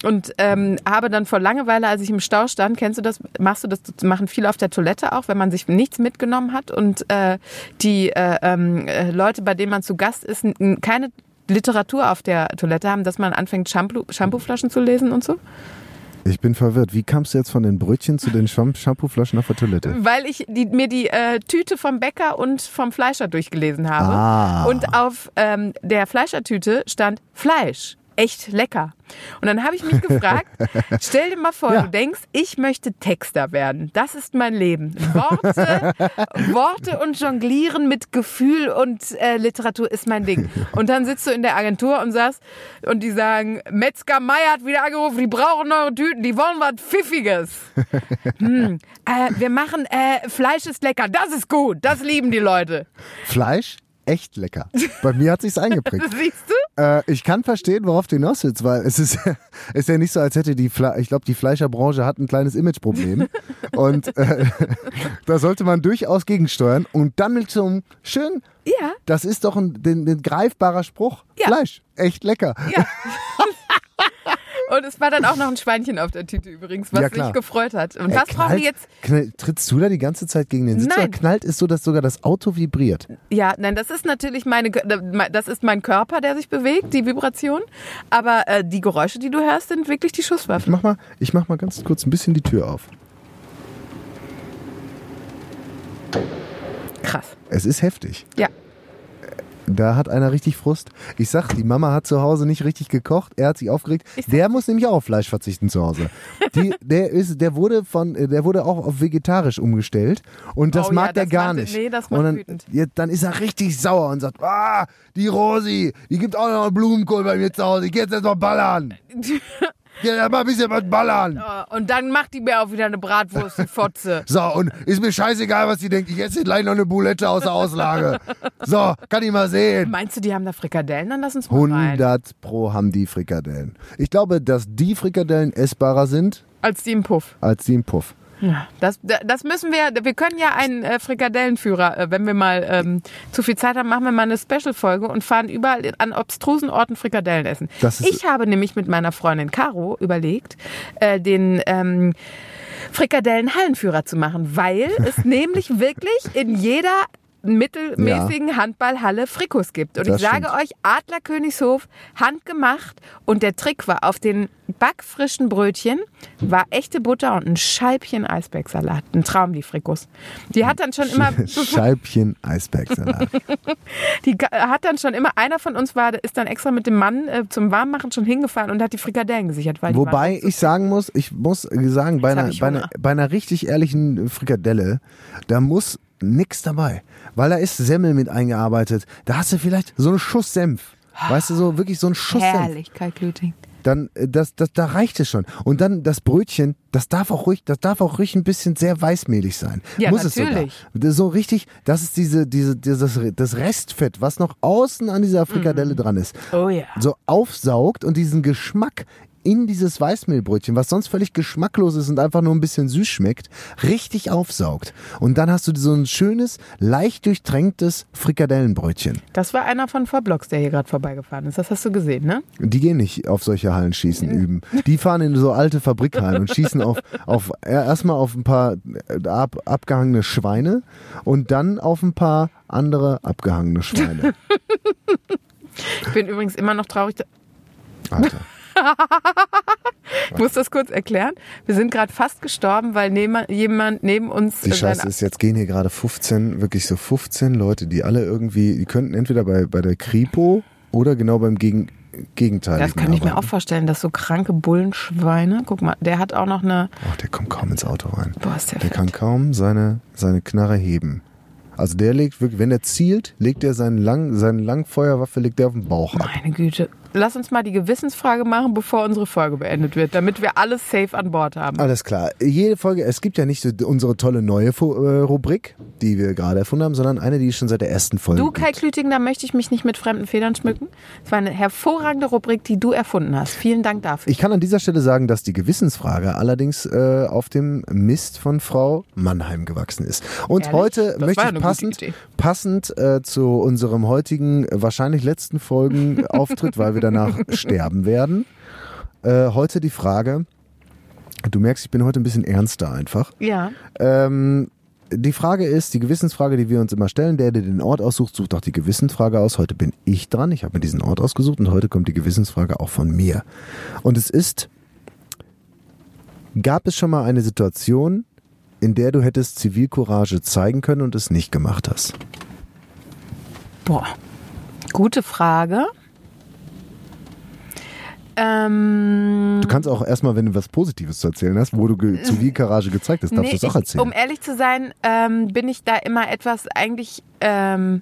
und ähm, habe dann vor Langeweile, als ich im Stau stand, kennst du das? Machst du das? Machen viele auf der Toilette auch, wenn man sich nichts mitgenommen hat und äh, die äh, ähm, äh, Leute, bei denen man zu Gast ist, keine Literatur auf der Toilette haben, dass man anfängt Shampoo, Shampooflaschen zu lesen und so? Ich bin verwirrt. Wie kamst du jetzt von den Brötchen zu den Sham- Shampooflaschen auf der Toilette? Weil ich die, mir die äh, Tüte vom Bäcker und vom Fleischer durchgelesen habe. Ah. Und auf ähm, der Fleischertüte stand Fleisch. Echt lecker. Und dann habe ich mich gefragt, stell dir mal vor, Ja. du denkst, ich möchte Texter werden. Das ist mein Leben. Worte, Worte und Jonglieren mit Gefühl und äh, Literatur ist mein Ding. Und dann sitzt du in der Agentur und sagst, und die sagen, Metzger Meier hat wieder angerufen, die brauchen eure Tüten, die wollen was Pfiffiges. Hm, äh, wir machen, äh, Fleisch ist lecker, das ist gut, das lieben die Leute. Fleisch? Echt lecker. Bei mir hat sich's eingeprägt. Siehst du? Äh, ich kann verstehen, worauf du hinaus willst, weil es ist, ist ja nicht so, als hätte die, Fle ich glaube, die Fleischerbranche hat ein kleines Imageproblem und äh, da sollte man durchaus gegensteuern und dann mit so einem schön, Ja, das ist doch ein, ein, ein greifbarer Spruch. Ja. Fleisch, echt lecker. ja. Und es war dann auch noch ein Schweinchen auf der Tüte übrigens, was Ja, klar. sich gefreut hat. Und Ey, was brauchen die jetzt? Knall, trittst du da die ganze Zeit gegen den Sitz Nein. oder knallt es so, dass sogar das Auto vibriert? Ja, nein, das ist natürlich meine, das ist mein Körper, der sich bewegt, die Vibration. Aber äh, die Geräusche, die du hörst, sind wirklich die Ich Schusswaffen. mach mal, ich mach mal ganz kurz ein bisschen die Tür auf. Krass. Es ist heftig. Ja. Da hat einer richtig Frust. Ich sag, die Mama hat zu Hause nicht richtig gekocht. Er hat sich aufgeregt. Der muss nämlich auch auf Fleisch verzichten zu Hause. Die, der ist, der wurde von, der wurde auch auf vegetarisch umgestellt und das Oh ja, mag der das gar macht- nicht. nee, das macht und dann, wütend. ja, dann ist er richtig sauer und sagt, ah, die Rosi, die gibt auch noch Blumenkohl bei mir zu Hause. Ich geh jetzt erst mal ballern. Jetzt mal ein bisschen was ballern. Und dann macht die mir auch wieder eine Bratwurst, die Fotze. So, und ist mir scheißegal, was die denkt. Ich esse gleich noch eine Boulette aus der Auslage. So, kann ich mal sehen. Meinst du, die haben da Frikadellen? Dann lass uns mal rein. 100 pro haben die Frikadellen. Ich glaube, dass die Frikadellen essbarer sind Als die im Puff. als die im Puff. Ja, das, das müssen wir, wir können ja einen äh, Frikadellenführer, äh, wenn wir mal ähm, zu viel Zeit haben, machen wir mal eine Special-Folge und fahren überall an obstrusen Orten Frikadellen essen. Ich habe nämlich mit meiner Freundin Caro überlegt, äh, den ähm, Frikadellen-Hallenführer zu machen, weil es nämlich wirklich in jeder mittelmäßigen Handballhalle Frikos gibt. Und Das ich sage stimmt. euch, Adler Königshof, handgemacht. Und der Trick war, auf den backfrischen Brötchen war echte Butter und ein Scheibchen Eisbergsalat. Ein Traum, die Frikos. Die hat dann schon immer, Scheibchen Eisbergsalat. die hat dann schon immer, einer von uns war, ist dann extra mit dem Mann äh, zum Warmmachen schon hingefahren und hat die Frikadellen gesichert. Wobei ich sagen muss, ich muss sagen, bei einer, bei, einer, bei einer richtig ehrlichen Frikadelle, da muss nix dabei. Weil da ist Semmel mit eingearbeitet. Da hast du vielleicht so einen Schuss Senf. Weißt du, so wirklich so einen Schuss Senf. herrlich, Kalklüting. dann äh, das, das, da reicht es schon. Und dann das Brötchen, das darf auch ruhig, das darf auch ruhig ein bisschen sehr weißmehlig sein. Ja, Muss natürlich. es sogar. So richtig, das ist diese, diese, dieses, das Restfett, was noch außen an dieser Frikadelle dran ist, Oh ja. so aufsaugt und diesen Geschmack in dieses Weißmehlbrötchen, was sonst völlig geschmacklos ist und einfach nur ein bisschen süß schmeckt, richtig aufsaugt. Und dann hast du so ein schönes, leicht durchtränktes Frikadellenbrötchen. Das war einer von Vorblocks, der hier gerade vorbeigefahren ist. Das hast du gesehen, ne? Die gehen nicht auf solche Hallenschießen üben. Die fahren in so alte Fabrikhallen und schießen auf, auf erstmal auf ein paar äh, ab, abgehangene Schweine und dann auf ein paar andere abgehangene Schweine. Ich bin übrigens immer noch traurig. Alter. Ich muss das kurz erklären. Wir sind gerade fast gestorben, weil neben, jemand neben uns Die Scheiße ist, jetzt gehen hier gerade 15, wirklich so 15 Leute, die alle irgendwie, die könnten entweder bei, bei der Kripo oder genau beim Gegen, Gegenteil. Das kann ich mir auch vorstellen, dass so kranke Bullenschweine, guck mal, der hat auch noch eine, Oh, der kommt kaum ins Auto rein. boah, ist der, Der fett. kann kaum seine, seine Knarre heben. Also der legt wirklich, wenn er zielt, legt er seinen lang, seine Langfeuerwaffe legt er auf den Bauch ab. Meine Güte. Lass uns mal die Gewissensfrage machen, bevor unsere Folge beendet wird, damit wir alles safe an Bord haben. Alles klar. Jede Folge, es gibt ja nicht so unsere tolle neue äh, Rubrik, die wir gerade erfunden haben, sondern eine, die schon seit der ersten Folge Du. Kai Klüting, da möchte ich mich nicht mit fremden Federn schmücken. Es war eine hervorragende Rubrik, die du erfunden hast. Vielen Dank dafür. Ich kann an dieser Stelle sagen, dass die Gewissensfrage allerdings äh, auf dem Mist von Frau Mannheim gewachsen ist. Und Ehrlich? heute Das möchte ich passend, passend äh, zu unserem heutigen, wahrscheinlich letzten Folgenauftritt, weil wir danach sterben werden, äh, heute die Frage, du merkst, ich bin heute ein bisschen ernster einfach. ja. Ähm, die Frage ist, die Gewissensfrage, die wir uns immer stellen, der, der den Ort aussucht, sucht auch die Gewissensfrage aus. Heute bin ich dran, ich habe mir diesen Ort ausgesucht und heute kommt die Gewissensfrage auch von mir. Und es ist, gab es schon mal eine Situation, in der du hättest Zivilcourage zeigen können und es nicht gemacht hast? Boah. Gute Frage. Ähm, Du kannst auch erstmal, wenn du was Positives zu erzählen hast, wo du ge Zivilcourage gezeigt hast, darfst du es auch ich, erzählen. um ehrlich zu sein, ähm, bin ich da immer etwas eigentlich. Ähm,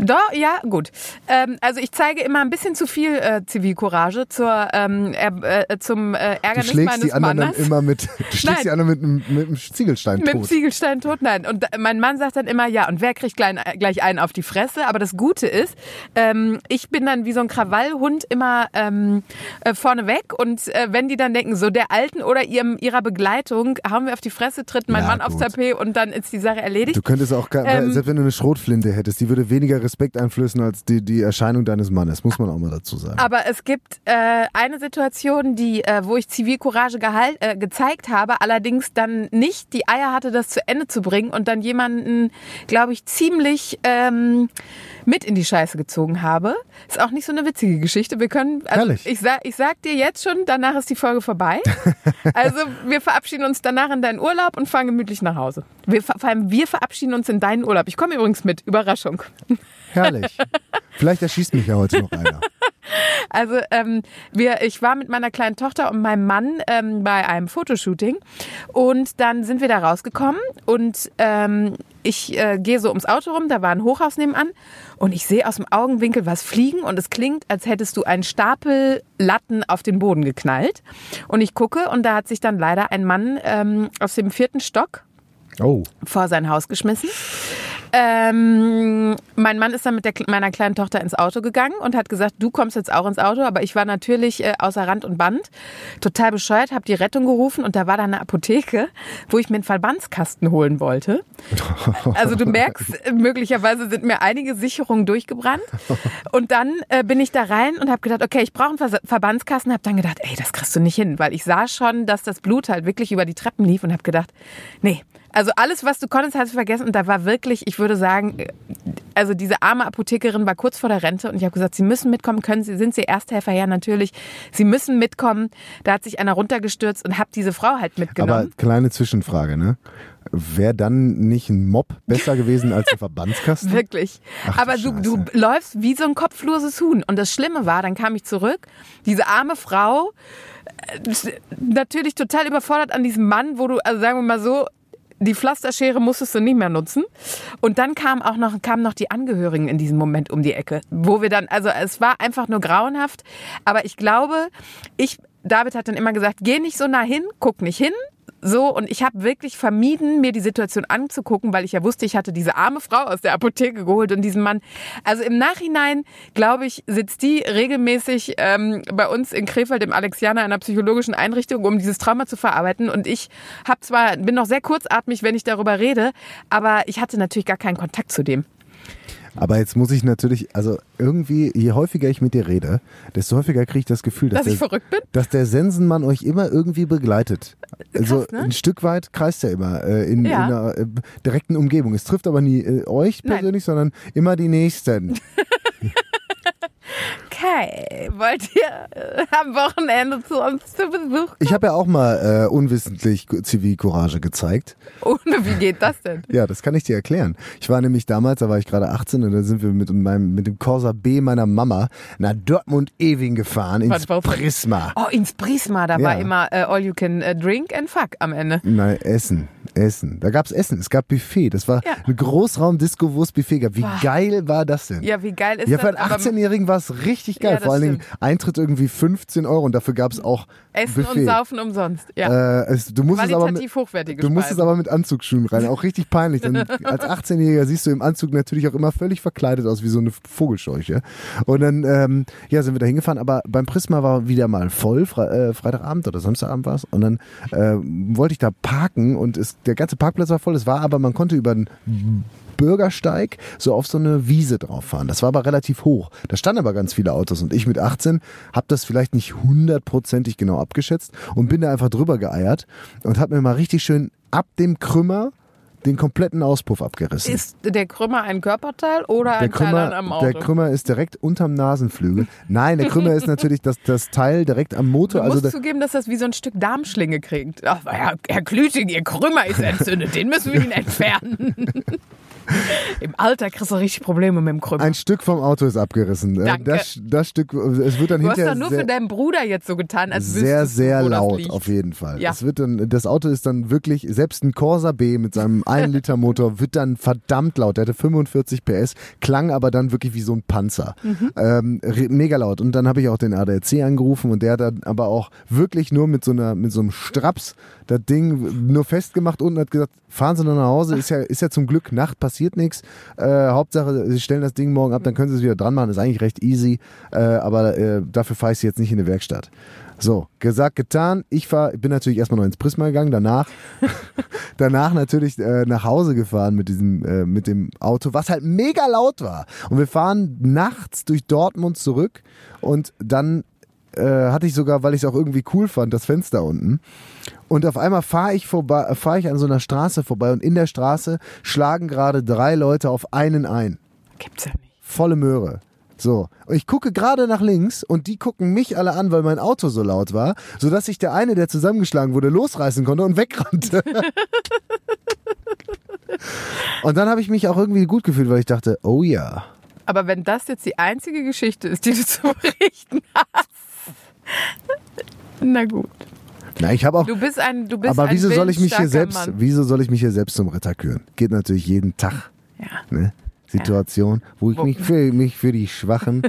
doch, ja, gut. Ähm, also ich zeige immer ein bisschen zu viel äh, Zivilcourage zur, ähm, äh, zum äh, du Ärgernis schlägst meines die anderen Mannes. dann immer mit, du schlägst Nein. die anderen mit, einem- mit einem Ziegelstein Mit dem tot. Ziegelstein tot, nein. Und mein Mann sagt dann immer, ja, und wer kriegt gleich, gleich einen auf die Fresse? Aber das Gute ist, ähm, ich bin dann wie so ein Krawallhund immer ähm, äh, vorne weg. Und äh, wenn die dann denken, so der Alten oder ihrem, ihrer Begleitung hauen wir auf die Fresse, tritt mein Ja, Mann aufs gut. Tapet und dann ist die Sache erledigt. Du könntest auch, gar- Ähm, selbst wenn du eine Schrotflinte hättest, die würde weniger Respekt einflößen als die, die Erscheinung deines Mannes, muss man auch mal dazu sagen. Aber es gibt äh, eine Situation, die, äh, wo ich Zivilcourage gehalt, äh, gezeigt habe, allerdings dann nicht die Eier hatte, das zu Ende zu bringen und dann jemanden, glaube ich, ziemlich ähm, mit in die Scheiße gezogen habe. Ist auch nicht so eine witzige Geschichte. Wir können, also Herrlich. ich sag, ich sag dir jetzt schon, danach ist die Folge vorbei. also wir verabschieden uns danach in deinen Urlaub und fahren gemütlich nach Hause. Wir, vor allem wir verabschieden uns in deinen Urlaub. Ich komme übrigens mit. Überraschung. Herrlich. Vielleicht erschießt mich ja heute noch einer. Also ähm, wir, ich war mit meiner kleinen Tochter und meinem Mann ähm, bei einem Fotoshooting und dann sind wir da rausgekommen und ähm, ich äh, gehe so ums Auto rum, da war ein Hochhaus nebenan und ich sehe aus dem Augenwinkel was fliegen und es klingt, als hättest du einen Stapel Latten auf den Boden geknallt und ich gucke und da hat sich dann leider ein Mann ähm, aus dem vierten Stock Oh. vor sein Haus geschmissen. Ähm, mein Mann ist dann mit der, meiner kleinen Tochter ins Auto gegangen und hat gesagt, du kommst jetzt auch ins Auto, aber ich war natürlich äh, außer Rand und Band, total bescheuert, habe die Rettung gerufen und da war da eine Apotheke, wo ich mir einen Verbandskasten holen wollte. Also du merkst, möglicherweise sind mir einige Sicherungen durchgebrannt. Und dann äh, bin ich da rein und habe gedacht, okay, ich brauche einen Vers Verbandskasten, habe dann gedacht, ey, das kriegst du nicht hin, weil ich sah schon, dass das Blut halt wirklich über die Treppen lief und habe gedacht, nee, also alles, was du konntest, hast du vergessen. Und da war wirklich, ich würde sagen, also diese arme Apothekerin war kurz vor der Rente und ich habe gesagt, Sie müssen mitkommen, können Sie, sind Sie Ersthelfer? Ja, natürlich. Sie müssen mitkommen. Da hat sich einer runtergestürzt und habe diese Frau halt Aber mitgenommen. kleine Zwischenfrage, ne? Wäre dann nicht ein Mob besser gewesen als ein Verbandskasten? Wirklich. Ach Aber du, du läufst wie so ein kopfloses Huhn. Und das Schlimme war, dann kam ich zurück, diese arme Frau, äh, natürlich total überfordert an diesem Mann, wo du, also sagen wir mal so, die Pflasterschere musstest du nicht mehr nutzen. Und dann kam auch noch, kamen noch die Angehörigen in diesem Moment um die Ecke, wo wir dann, also es war einfach nur grauenhaft. Aber ich glaube, ich, David hat dann immer gesagt, geh nicht so nah hin, guck nicht hin. So, und ich habe wirklich vermieden, mir die Situation anzugucken, weil ich ja wusste, ich hatte diese arme Frau aus der Apotheke geholt und diesen Mann. Also im Nachhinein, glaube ich, sitzt die regelmäßig ähm, bei uns in Krefeld im Alexianer einer psychologischen Einrichtung, um dieses Trauma zu verarbeiten. Und ich habe zwar, bin noch sehr kurzatmig, wenn ich darüber rede, aber ich hatte natürlich gar keinen Kontakt zu dem. Aber jetzt muss ich natürlich, also irgendwie, je häufiger ich mit dir rede, desto häufiger kriege ich das Gefühl, dass, Dass ich der, verrückt bin? dass der Sensenmann euch immer irgendwie begleitet. also ne? ein Stück weit kreist er immer äh, in, Ja. in einer äh, direkten Umgebung. Es trifft aber nie äh, euch Nein. persönlich, sondern immer die Nächsten. Kai, wollt ihr äh, am Wochenende zu uns zu Besuch? Ich habe ja auch mal äh, unwissentlich Zivilcourage gezeigt. Und wie geht das denn? Ja, das kann ich dir erklären. Ich war nämlich damals, da war ich gerade 18 und da sind wir mit meinem mit dem Corsa B meiner Mama nach Dortmund Ewing gefahren ins denn? Prisma. Oh, ins Prisma, da Ja. war immer äh, all you can äh, drink and fuck am Ende. Nein, Essen, Essen. Da gab's Essen, es gab Buffet. Das war Ja. ein Großraum-Disco, wo es Buffet gab. Wie geil war das denn? Ja, wie geil ist Ja, das? für einen Aber 18-Jährigen war es richtig geil. Ja, Vor allen Dingen stimmt. Eintritt irgendwie 15 Euro und dafür gab's auch Essen Buffet. und Saufen umsonst. Ja. Äh, es, du musstest aber mit, Qualitativ hochwertige Du musstest Speisen. aber mit Anzugsschuhen rein, auch richtig peinlich. Denn als 18-Jähriger siehst du im Anzug natürlich auch immer völlig verkleidet aus, wie so eine Vogelscheuche. Und dann ähm, ja, sind wir da hingefahren, aber beim Prisma war wieder mal voll, Fre äh, Freitagabend oder Samstagabend war es. Und dann äh, wollte ich da parken und es, der ganze Parkplatz war voll. Es war aber, man konnte über den Bürgersteig so auf so eine Wiese drauf fahren. Das war aber relativ hoch. Da standen aber ganz viele Autos und ich mit 18 habe das vielleicht nicht hundertprozentig genau abgeschätzt und bin da einfach drüber geeiert und habe mir mal richtig schön ab dem Krümmer den kompletten Auspuff abgerissen. Ist der Krümmer ein Körperteil oder der ein Teil Krümmer, am Auto? der Krümmer ist direkt unterm Nasenflügel. Nein, der Krümmer ist natürlich das, das Teil direkt am Du Motor. musst Also der, zugeben, dass das wie so ein Stück Darmschlinge kriegt. Ach, Herr, Herr Klüting, Ihr Krümmer ist entzündet, den müssen wir Ihnen entfernen. Im Alter kriegst du richtig Probleme mit dem Krümmer. ein Stück vom Auto ist abgerissen. Äh, Danke. Das, das Stück, es wird dann du hast hinterher doch nur sehr, für deinen Bruder jetzt so getan, als sehr, du, sehr laut, auf jeden Fall. Ja. Es wird dann, das Auto ist dann wirklich, selbst ein Corsa B mit seinem 1-Liter-Motor wird dann verdammt laut. Der hatte 45 PS, klang aber dann wirklich wie so ein Panzer. Mhm. Ähm, mega laut. Und dann habe ich auch den ADAC angerufen und der hat dann aber auch wirklich nur mit so einer, mit so einem Straps das Ding nur festgemacht und hat gesagt, fahren Sie noch nach Hause, ist ja, ist ja zum Glück Nacht, passiert nichts. Äh, Hauptsache, Sie stellen das Ding morgen ab, dann können Sie es wieder dran machen, ist eigentlich recht easy, äh, aber äh, dafür fahre ich Sie jetzt nicht in die Werkstatt. So, gesagt, getan. Ich fahr, bin natürlich erstmal noch ins Prisma gegangen, danach, danach natürlich äh, nach Hause gefahren mit diesem, äh, mit dem Auto, was halt mega laut war. Und wir fahren nachts durch Dortmund zurück und dann äh, hatte ich sogar, weil ich es auch irgendwie cool fand, das Fenster unten. Und auf einmal fahre ich vorbei, äh, fahre ich an so einer Straße vorbei und in der Straße schlagen gerade drei Leute auf einen ein. Gibt's ja nicht. Volle Möhre. So. Und ich gucke gerade nach links und die gucken mich alle an, weil mein Auto so laut war, sodass sich der eine, der zusammengeschlagen wurde, losreißen konnte und wegrannte. und dann habe ich mich auch irgendwie gut gefühlt, weil ich dachte, oh ja. Aber wenn das jetzt die einzige Geschichte ist, die du zu berichten hast. Na gut. Na, ich habe auch. Du bist ein, du bist Aber ein wieso soll ich mich hier selbst, Mann. wieso soll ich mich hier selbst zum Ritter küren? Geht natürlich jeden Tag. Ja. Ne? Situation, wo ich mich für, mich für die Schwachen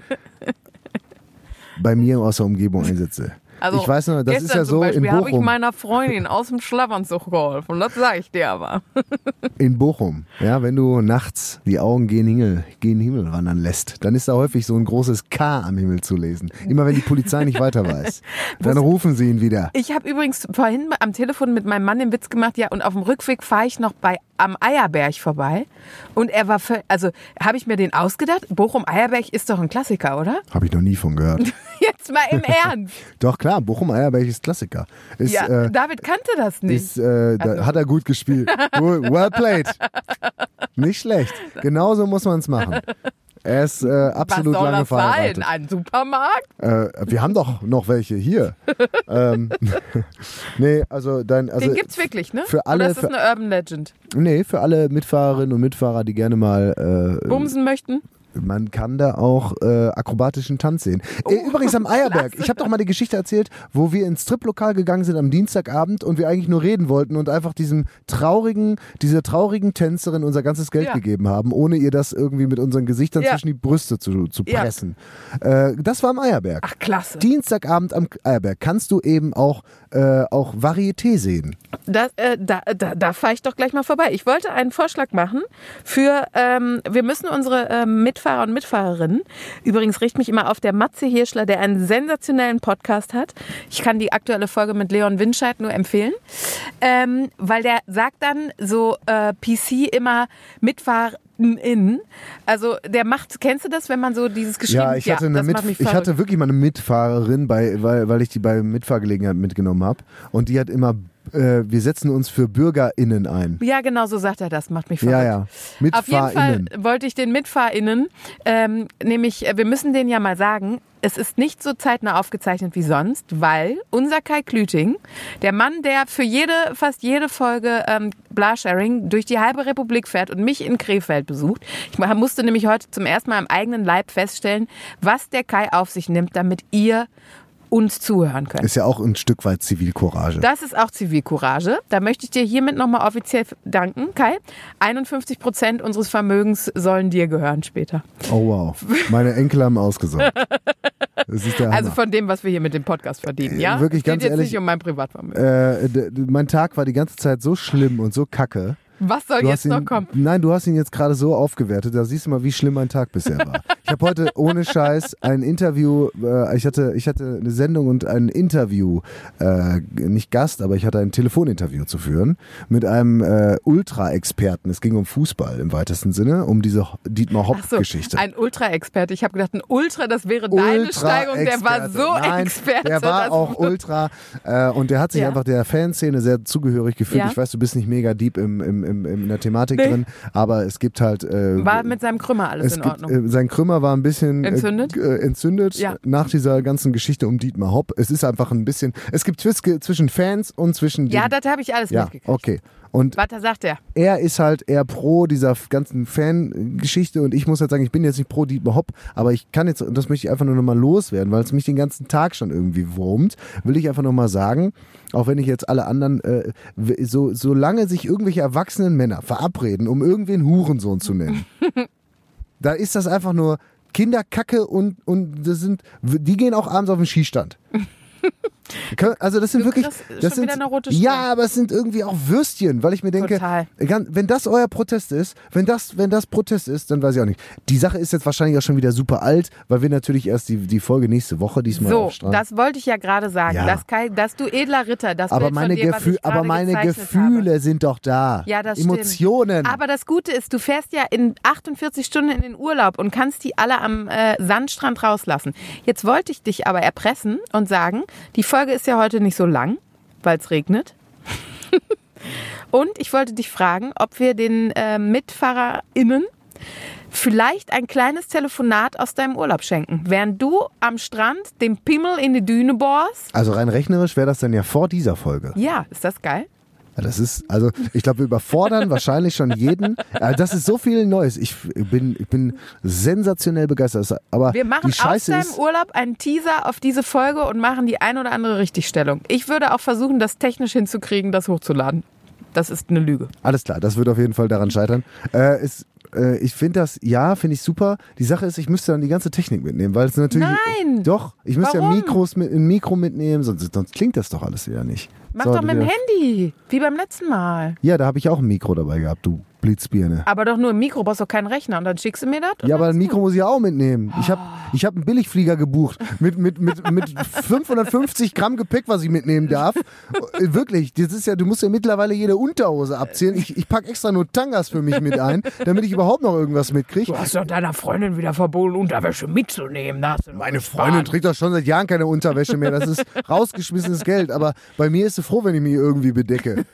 bei mir aus der Umgebung einsetze. Also ich weiß noch, das ist ja so in Beispiel habe ich Bochum. meiner Freundin aus dem Schlafanzug geholfen. Das sage ich dir aber. In Bochum, ja, wenn du nachts die Augen gen Himmel, gen Himmel wandern lässt, dann ist da häufig so ein großes K am Himmel zu lesen. Immer wenn die Polizei nicht weiter weiß. Dann rufen sie ihn wieder. Ich habe übrigens vorhin am Telefon mit meinem Mann den Witz gemacht, ja, und auf dem Rückweg fahre ich noch bei am Eierberg vorbei. Und er war, völ- also habe ich mir den ausgedacht. Bochum-Eierberg ist doch ein Klassiker, oder? Habe ich noch nie von gehört. Jetzt mal im Ernst. Doch klar, Bochum Eierberg ist Klassiker. Ist, Ja, äh, David kannte das nicht. ist, äh, da Also- hat er gut gespielt. Well well played. Nicht schlecht. Genauso muss man es machen. Er ist äh, Was absolut soll lange das sein? verheiratet. Ein Supermarkt? Äh, wir haben doch noch welche hier. ähm, nee, also dein, also Den gibt's wirklich, ne? für alle- Oder ist das eine Urban Legend? nee, für alle Mitfahrerinnen und Mitfahrer, die gerne mal äh, Bumsen möchten? Man kann da auch äh, akrobatischen Tanz sehen. Äh, Übrigens am Eierberg. Ich habe doch mal die Geschichte erzählt, wo wir ins Striplokal gegangen sind am Dienstagabend und wir eigentlich nur reden wollten und einfach diesem traurigen, dieser traurigen Tänzerin unser ganzes Geld Ja. gegeben haben, ohne ihr das irgendwie mit unseren Gesichtern Ja. zwischen die Brüste zu, zu Ja. pressen. Äh, das war am Eierberg. Ach, klasse. Dienstagabend am Eierberg kannst du eben auch, äh, auch Varieté sehen. Das, äh, da da, da fahre ich doch gleich mal vorbei. Ich wollte einen Vorschlag machen für, ähm, wir müssen unsere ähm, Mitfahrer und Mitfahrerinnen, übrigens richte mich immer auf der Matze Hirschler, der einen sensationellen Podcast hat. Ich kann die aktuelle Folge mit Leon Winscheid nur empfehlen, ähm, weil der sagt dann so äh, PC immer MitfahrerInnen. Also der macht, kennst du das, wenn man so dieses geschrieben Ja, ich hatte, eine das Mit macht mich ich hatte wirklich mal eine Mitfahrerin, bei, weil, weil ich die bei Mitfahrgelegenheit mitgenommen habe. Und die hat immer äh, wir setzen uns für BürgerInnen ein. Ja, genau so sagt er das, macht mich verrückt. Ja, ja. Auf jeden Fall MitfahrInnen. wollte ich den MitfahrInnen, ähm, nämlich, äh, wir müssen denen ja mal sagen, es ist nicht so zeitnah aufgezeichnet wie sonst, weil unser Kai Klüting, der Mann, der für jede, fast jede Folge ähm, Blasharing durch die halbe Republik fährt und mich in Krefeld besucht, ich musste nämlich heute zum ersten Mal im eigenen Leib feststellen, was der Kai auf sich nimmt, damit ihr uns zuhören könnt. Ist ja auch ein Stück weit Zivilcourage. Das ist auch Zivilcourage. Da möchte ich dir hiermit nochmal offiziell danken, Kai. 51 Prozent unseres Vermögens sollen dir gehören später. Oh wow. Meine Enkel haben ausgesorgt. Also von dem, was wir hier mit dem Podcast verdienen, ja? Äh, wirklich Es geht ganz jetzt ehrlich, nicht um mein Privatvermögen. äh, mein Tag war die ganze Zeit so schlimm und so kacke. was soll Du jetzt ihn, noch kommen? Nein, du hast ihn jetzt gerade so aufgewertet. Da siehst du mal, wie schlimm mein Tag bisher war. Ich habe heute ohne Scheiß ein Interview, äh, ich, hatte, ich hatte eine Sendung und ein Interview, äh, nicht Gast, aber ich hatte ein Telefoninterview zu führen mit einem äh, Ultra-Experten. Es ging um Fußball im weitesten Sinne, um diese Dietmar Ach so, Hopp-Geschichte. ein Ultra-Experte. Ich habe gedacht, ein Ultra, das wäre deine Steigung. Der war so Nein, Experte. Der war auch Ultra äh, und der hat sich Ja. einfach der Fanszene sehr zugehörig gefühlt. Ja. Ich weiß, du bist nicht mega deep im, im, im, in der Thematik Nee. drin, aber es gibt halt. Äh, War mit seinem Krümmer alles es in gibt, Ordnung. äh, sein Krümmer war ein bisschen Entzündet? Äh, äh, entzündet Ja. nach dieser ganzen Geschichte um Dietmar Hopp. Es ist einfach ein bisschen. Es gibt Twist zwischen Fans und zwischen. ja, das habe ich alles ja, mitgekriegt. okay. Und Was sagt er? er ist halt eher pro dieser ganzen Fangeschichte und ich muss halt sagen, ich bin jetzt nicht pro Dietmar Hopp, aber ich kann jetzt, und das möchte ich einfach nur nochmal loswerden, weil es mich den ganzen Tag schon irgendwie wurmt, will ich einfach nochmal sagen, auch wenn ich jetzt alle anderen, äh, so, solange sich irgendwelche erwachsenen Männer verabreden, um irgendwen Hurensohn zu nennen, da ist das einfach nur Kinderkacke und, und das sind, die gehen auch abends auf den Skistand. Also das sind wirklich, schon das sind, wieder eine rote Stirn. ja, aber es sind irgendwie auch Würstchen, weil ich mir denke, Total. Wenn das euer Protest ist, wenn das, wenn das Protest ist, dann weiß ich auch nicht. Die Sache ist jetzt wahrscheinlich auch schon wieder super alt, weil wir natürlich erst die, die Folge nächste Woche diesmal So, das wollte ich ja gerade sagen. Ja. Dass, dass du edler Ritter, das aber Bild meine, dir, gerade aber meine Gefühle Habe. sind doch da. Ja, das Emotionen. Stimmt. Aber das Gute ist, du fährst ja in 48 Stunden in den Urlaub und kannst die alle am äh, Sandstrand rauslassen. Jetzt wollte ich dich aber erpressen und sagen, die Folge ist ja heute nicht so lang, weil es regnet. und ich wollte dich fragen, ob wir den äh, MitfahrerInnen vielleicht ein kleines Telefonat aus deinem Urlaub schenken. Während du am Strand den Pimmel in die Düne bohrst. also rein rechnerisch wäre das dann ja vor dieser Folge. Ja, ist das geil? Ja, Das ist, also ich glaube, wir überfordern wahrscheinlich schon jeden. Ja, Das ist so viel Neues. Ich bin, ich bin sensationell begeistert. Aber Wir machen die aus Scheiße deinem ist, Urlaub einen Teaser auf diese Folge und machen die ein oder andere Richtigstellung. Ich würde auch versuchen, das technisch hinzukriegen, das hochzuladen. Das ist eine Lüge. Alles klar, das wird auf jeden Fall daran scheitern. Äh, es, äh, ich finde das, ja, finde ich super. Die Sache ist, ich müsste dann die ganze Technik mitnehmen, weil es natürlich. Nein! Doch, ich müsste ja Warum? Mikros mit, ein Mikro mitnehmen, sonst, sonst klingt das doch alles wieder nicht. Mach So, doch mit dem Handy, wie beim letzten Mal. Ja, da habe ich auch ein Mikro dabei gehabt, du Blitzbirne. Aber doch nur im Mikro, brauchst doch keinen Rechner. Und dann schickst du mir das? Ja, aber ein Mikro muss ich auch mitnehmen. Ich habe ich hab einen Billigflieger gebucht mit, mit, mit, mit 550 Gramm Gepäck, was ich mitnehmen darf. Wirklich, das ist ja, du musst ja mittlerweile jede Unterhose abzählen. Ich, ich pack extra nur Tangas für mich mit ein, damit ich überhaupt noch irgendwas mitkriege. Du hast doch deiner Freundin wieder verboten, Unterwäsche mitzunehmen. Da hast du doch Meine gespart. Freundin trägt doch schon seit Jahren keine Unterwäsche mehr. Das ist rausgeschmissenes Geld. Aber bei mir ist sie froh, wenn ich mich irgendwie bedecke.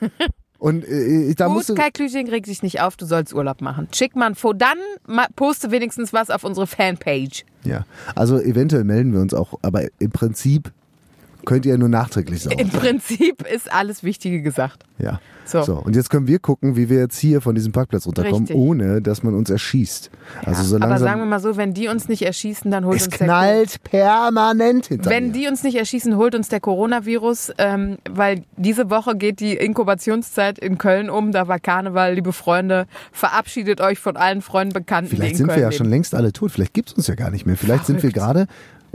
Und äh, da musst Gut, du. Kai Klüching reg dich nicht auf, du sollst Urlaub machen. Schick mal ein Foto, dann poste wenigstens was auf unsere Fanpage. Ja, also eventuell melden wir uns auch, aber im Prinzip könnt ihr nur nachträglich saugen. Im Prinzip ist alles Wichtige gesagt. Ja. So. So. und jetzt können wir gucken, wie wir jetzt hier von diesem Parkplatz runterkommen, Richtig. ohne dass man uns erschießt. Also so Aber sagen wir langsam. mal so, wenn die uns nicht erschießen, dann holt Es uns der knallt permanent hinter Wenn mir. die uns nicht erschießen, holt uns der Coronavirus, ähm, weil diese Woche geht die Inkubationszeit in Köln um. Da war Karneval, liebe Freunde. Verabschiedet euch von allen Freunden, Bekannten, Vielleicht in sind Köln wir ja leben. schon längst alle tot. Vielleicht gibt es uns ja gar nicht mehr. Vielleicht sind wir Verrückt. gerade.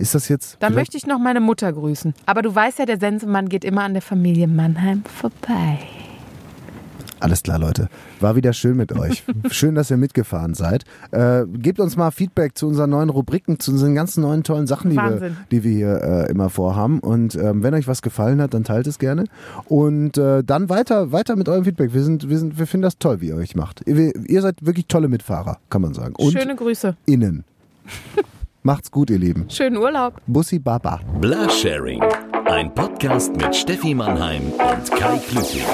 Ist das jetzt. Dann möchte ich noch meine Mutter grüßen. Aber du weißt ja, der Sensemann geht immer an der Familie Mannheim vorbei. Alles klar, Leute. War wieder schön mit euch. schön, dass ihr mitgefahren seid. Äh, gebt uns mal Feedback zu unseren neuen Rubriken, zu unseren ganzen neuen tollen Sachen, die wir, die wir hier äh, immer vorhaben. Und ähm, wenn euch was gefallen hat, dann teilt es gerne. Und äh, dann weiter, weiter mit eurem Feedback. Wir, sind, wir, sind, wir finden das toll, wie ihr euch macht. Ihr, ihr seid wirklich tolle Mitfahrer, kann man sagen. Und Schöne Grüße. innen. Macht's gut, ihr Lieben. Schönen Urlaub. Bussi Baba. Blasharing. Ein Podcast mit Steffi Mannheim und Kai Klüting.